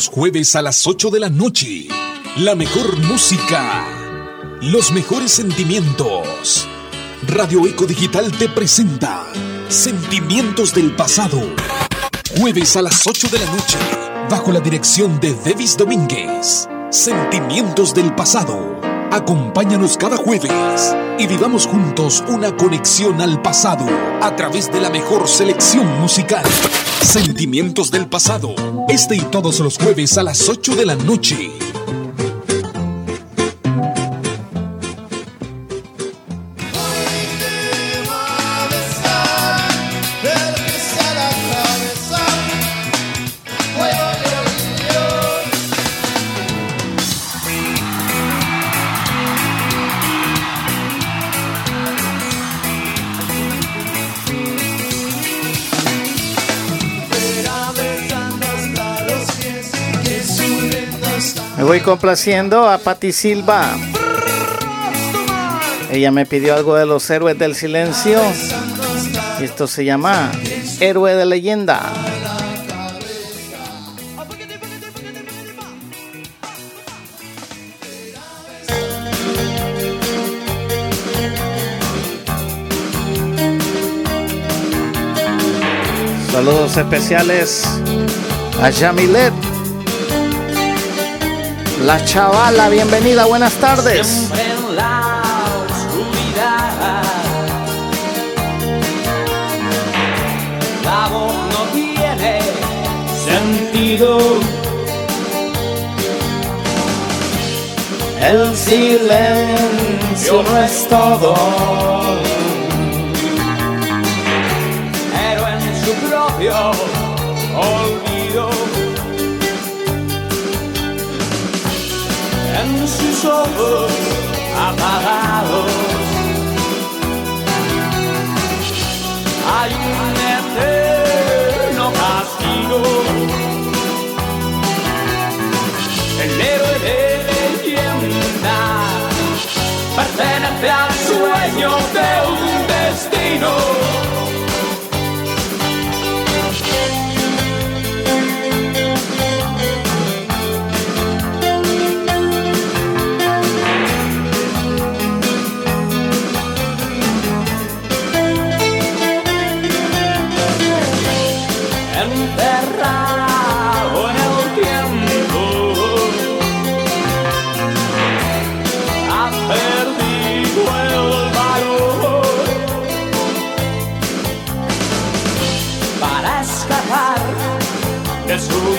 Jueves a las 8 de la noche. La mejor música. Los mejores sentimientos. Radio Eco Digital te presenta Sentimientos del Pasado. Jueves a las 8 de la noche. Bajo la dirección de Devis Domínguez. Sentimientos del Pasado. Acompáñanos cada jueves y vivamos juntos una conexión al pasado a través de la mejor selección musical. Sentimientos del pasado. Este y todos los jueves a las 8 de la noche. Complaciendo a Patti Silva. Ella me pidió algo de los héroes del silencio. Y esto se llama Héroe de leyenda. Saludos especiales a Yamilet. La chavala, bienvenida, buenas tardes. El silencio no es todo. Ojos apagados hay un eterno castigo. El héroe de leyenda pertenece al sueño de un destino.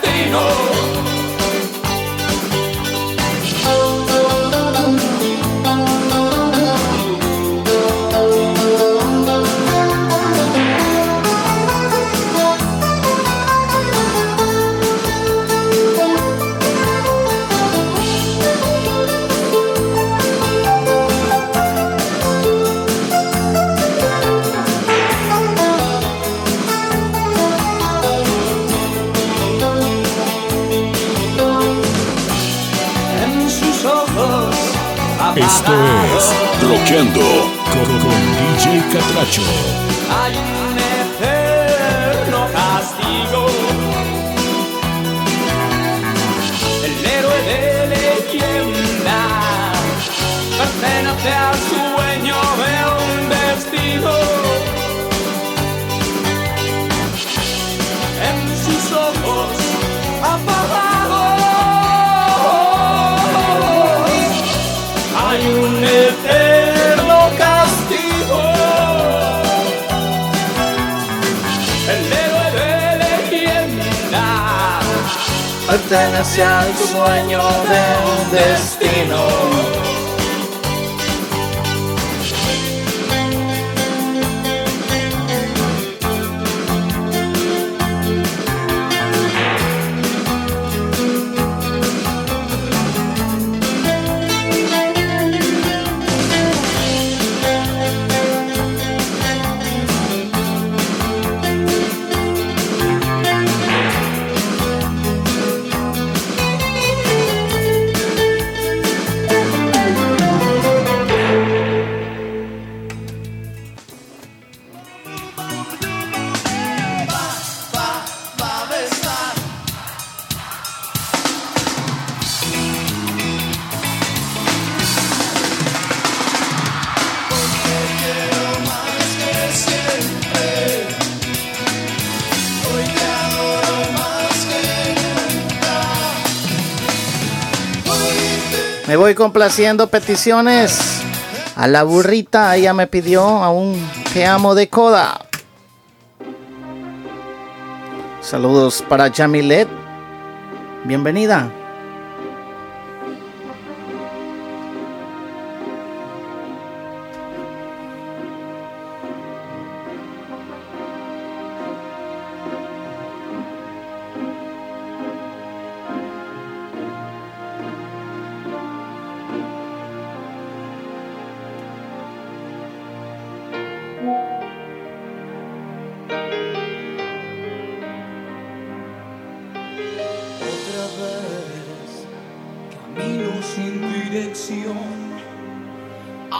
destino. Es Rockeando con, con DJ Catracho. Pertenece al sueño de un destino. Complaciendo peticiones. A la burrita, ella me pidió a un Te amo de coda. Saludos para Jamilet. Bienvenida.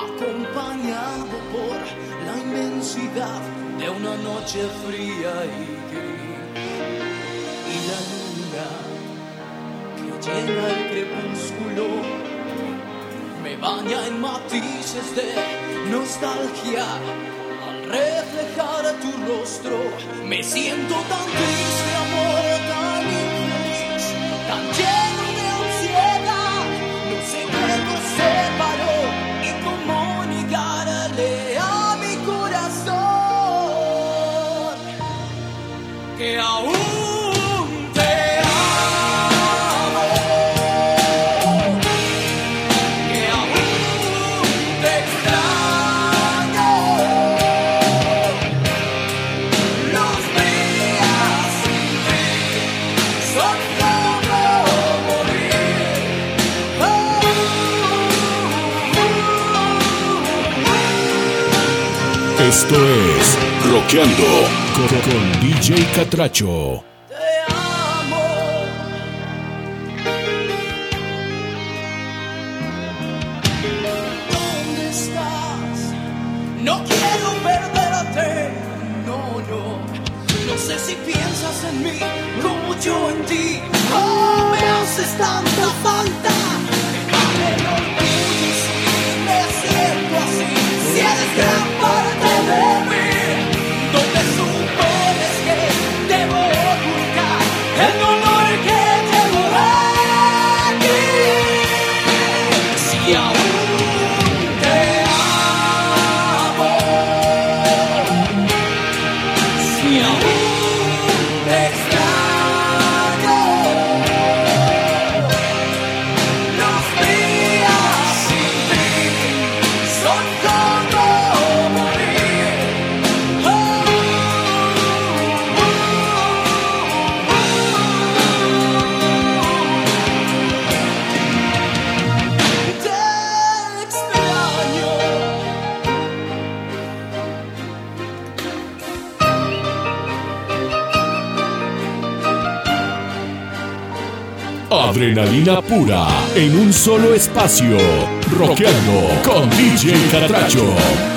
Acompañado por la inmensidad de una noche fría y gris. Y la luna que llena el crepúsculo me baña en matices de nostalgia. Al reflejar tu rostro, me siento tan triste, amor, Esto es Roqueando con, con DJ Catracho. Te amo. ¿Dónde estás? No quiero perderte. No, no. No sé si piensas en mí como yo en ti. Me haces tanta falta. Adrenalina pura en un solo espacio. Roqueando con DJ Catracho.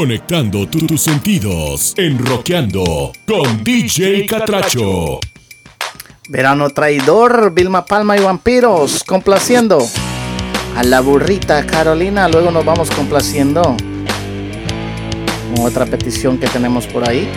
Conectando tu- tus sentidos en Roqueando con DJ Catracho. Verano traidor, Vilma Palma y Vampiros, complaciendo a la burrita Carolina. Luego nos vamos complaciendo otra petición que tenemos por ahí.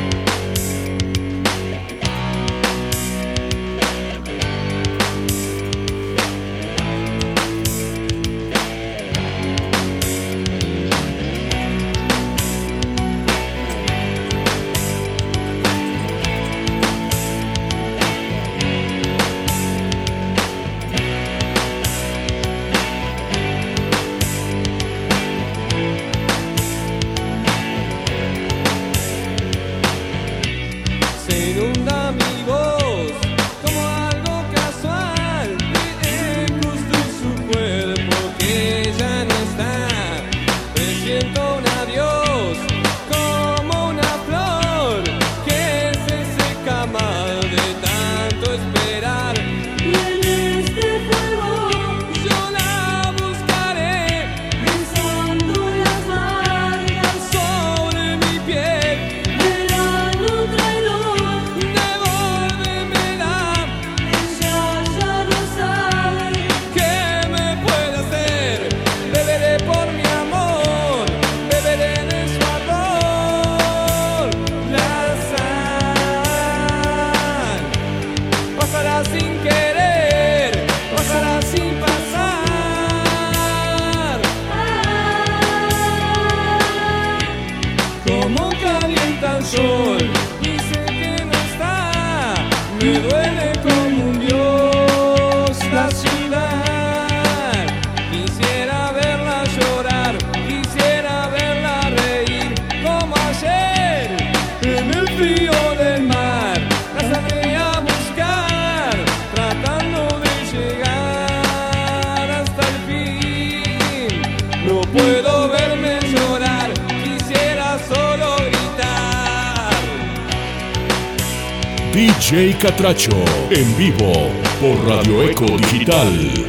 Catracho, en vivo por Radio Eco Digital.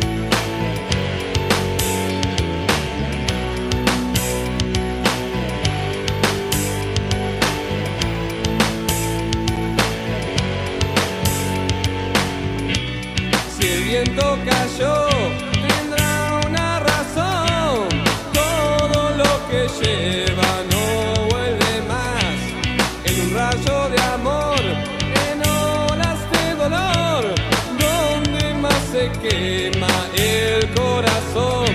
Si el viento cayó, tendrá una razón. Todo lo que lleva no vuelve más. En un rayo de amor. quema el corazón.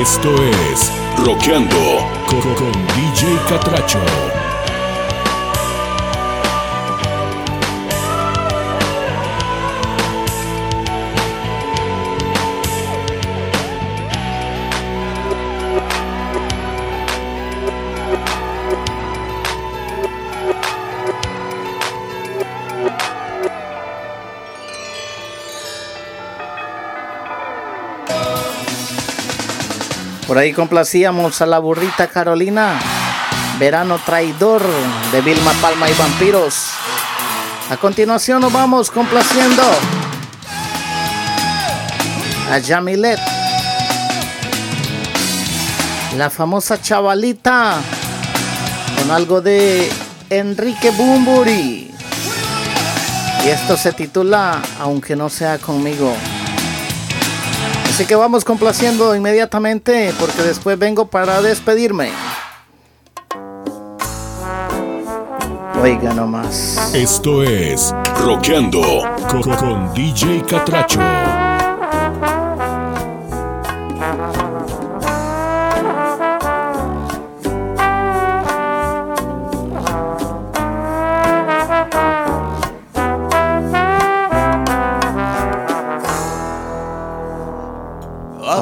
Esto es Roqueando con, con DJ Catracho. Por ahí complacíamos a la burrita Carolina. Verano traidor de Vilma Palma y Vampiros. A continuación nos vamos complaciendo a Yamilet. La famosa chavalita con algo de Enrique Bumburi. Y esto se titula Aunque no sea conmigo. Así que vamos complaciendo inmediatamente porque después vengo para despedirme. Oiga nomás. Esto es Roqueando con, con DJ Catracho.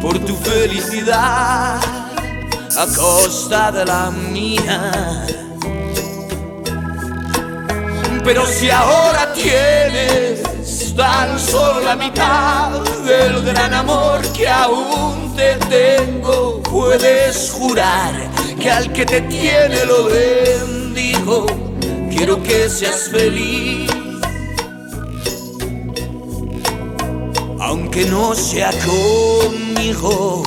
por tu felicidad a costa de la mía. Pero si ahora tienes tan solo la mitad del gran amor que aún te tengo, puedes jurar que al que te tiene lo bendigo. Quiero que seas feliz. aunque no sea Esto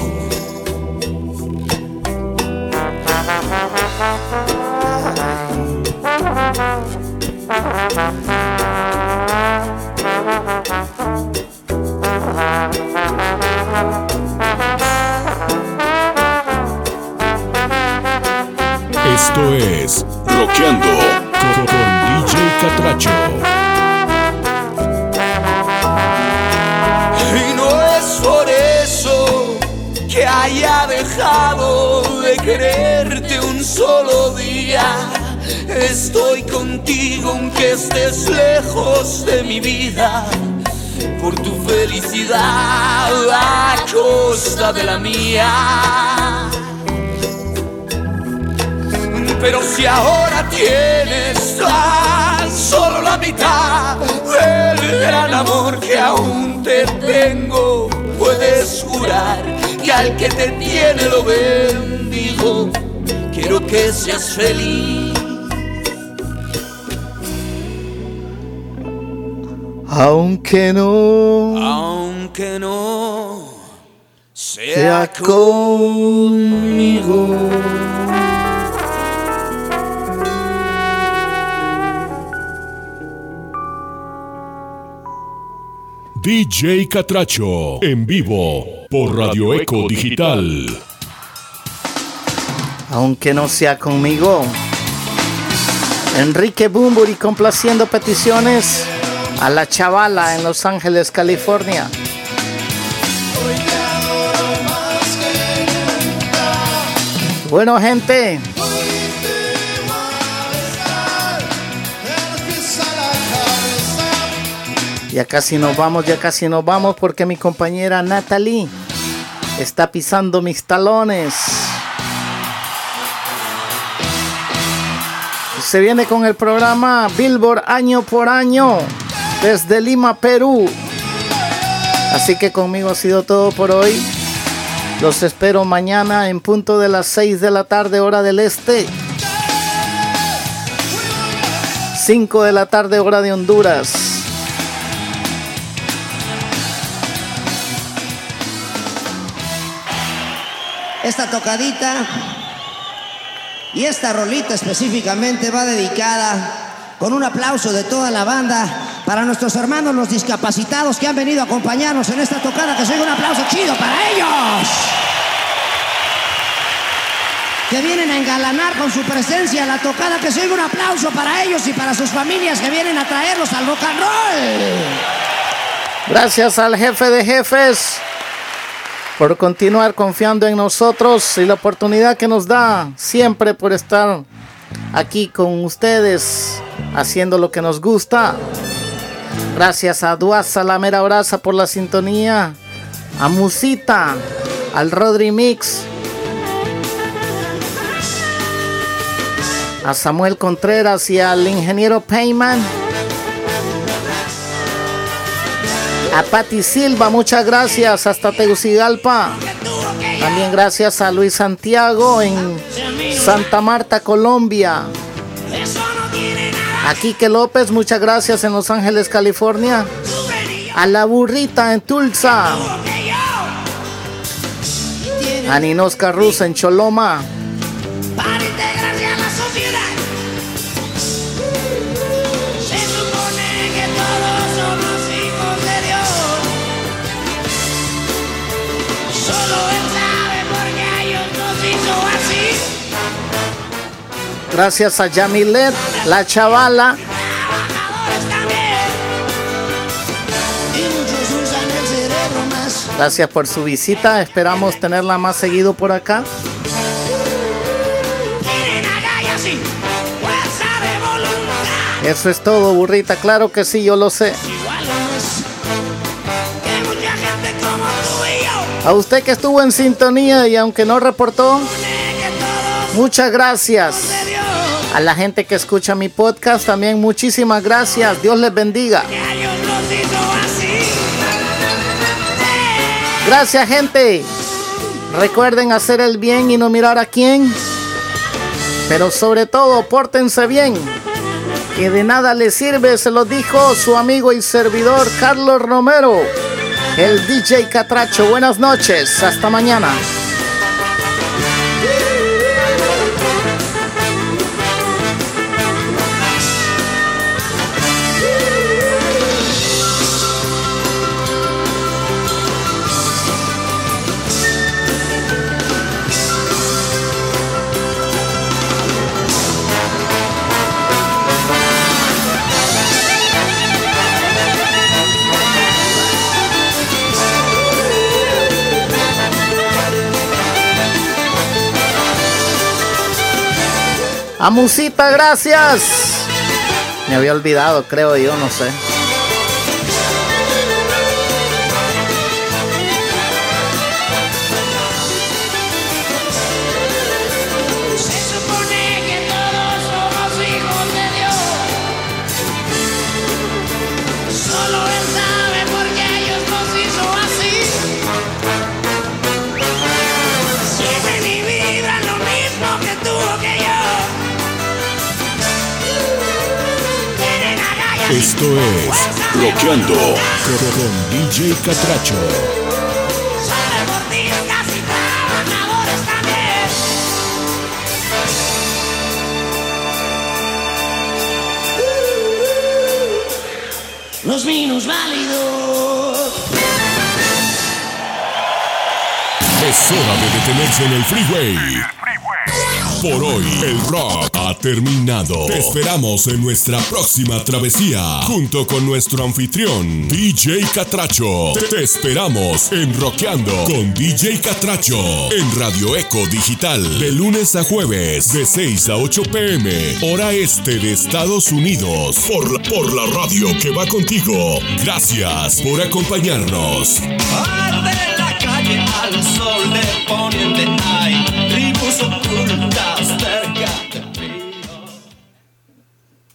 es Roqueando con DJ Catracho. Haya dejado de quererte un solo día. Estoy contigo aunque estés lejos de mi vida. Por tu felicidad a costa de la mía. Pero si ahora tienes tan solo la mitad del gran amor que aún te tengo, puedes jurar al que te tiene lo bendigo. Quiero que seas feliz. Aunque no Aunque no sea sea conmigo. DJ Catracho en vivo Radio Eco Digital. aunque no sea conmigo. Enrique Bumburi complaciendo peticiones a la chavala en Los Ángeles, California. Bueno, gente. Ya casi nos vamos, ya casi nos vamos porque mi compañera Natalie está pisando mis talones. Se viene con el programa Billboard año por año desde Lima, Perú. Así que conmigo ha sido todo por hoy. Los espero mañana en punto de las 6 de la tarde hora del este. 5 de la tarde hora de Honduras. Esta tocadita y esta rolita específicamente va dedicada con un aplauso de toda la banda para nuestros hermanos los discapacitados que han venido a acompañarnos en esta tocada. Que oiga un aplauso chido para ellos. que vienen a engalanar con su presencia la tocada. Que oiga un aplauso para ellos y para sus familias que vienen a traerlos al rock and roll. Gracias al jefe de jefes por continuar confiando en nosotros y la oportunidad que nos da siempre por estar aquí con ustedes haciendo lo que nos gusta. Gracias a Duasa La Mera Brasa por la sintonía, a Musita, al Rodri Mix, a Samuel Contreras y al ingeniero Payman. A Patti Silva, muchas gracias hasta Tegucigalpa. También gracias a Luis Santiago en Santa Marta, Colombia. A Quique López, muchas gracias en Los Ángeles, California. A La Burrita en Tulsa. A Ninos Carrus en Choloma. Gracias a Yamilet, la chavala. Gracias por su visita. Esperamos tenerla más seguido por acá. Eso es todo, burrita. Claro que sí, yo lo sé. A usted que estuvo en sintonía y aunque no reportó, muchas gracias. A la gente que escucha mi podcast también muchísimas gracias. Dios les bendiga. Gracias gente. Recuerden hacer el bien y no mirar a quién. Pero sobre todo, pórtense bien. Que de nada les sirve, se lo dijo su amigo y servidor Carlos Romero, el DJ Catracho. Buenas noches, hasta mañana. A gracias. Me había olvidado, creo yo, no sé. Esto es Rockeando con DJ Catracho. Los minus válidos. Es hora de detenerse en el freeway. Por hoy, el rock ha terminado. Te esperamos en nuestra próxima travesía, junto con nuestro anfitrión, DJ Catracho. Te, esperamos en Rockeando con DJ Catracho, en Radio Eco Digital, de lunes a jueves, de 6 a 8 pm, hora este de Estados Unidos, por la, por la radio que va contigo. Gracias por acompañarnos. Arde la calle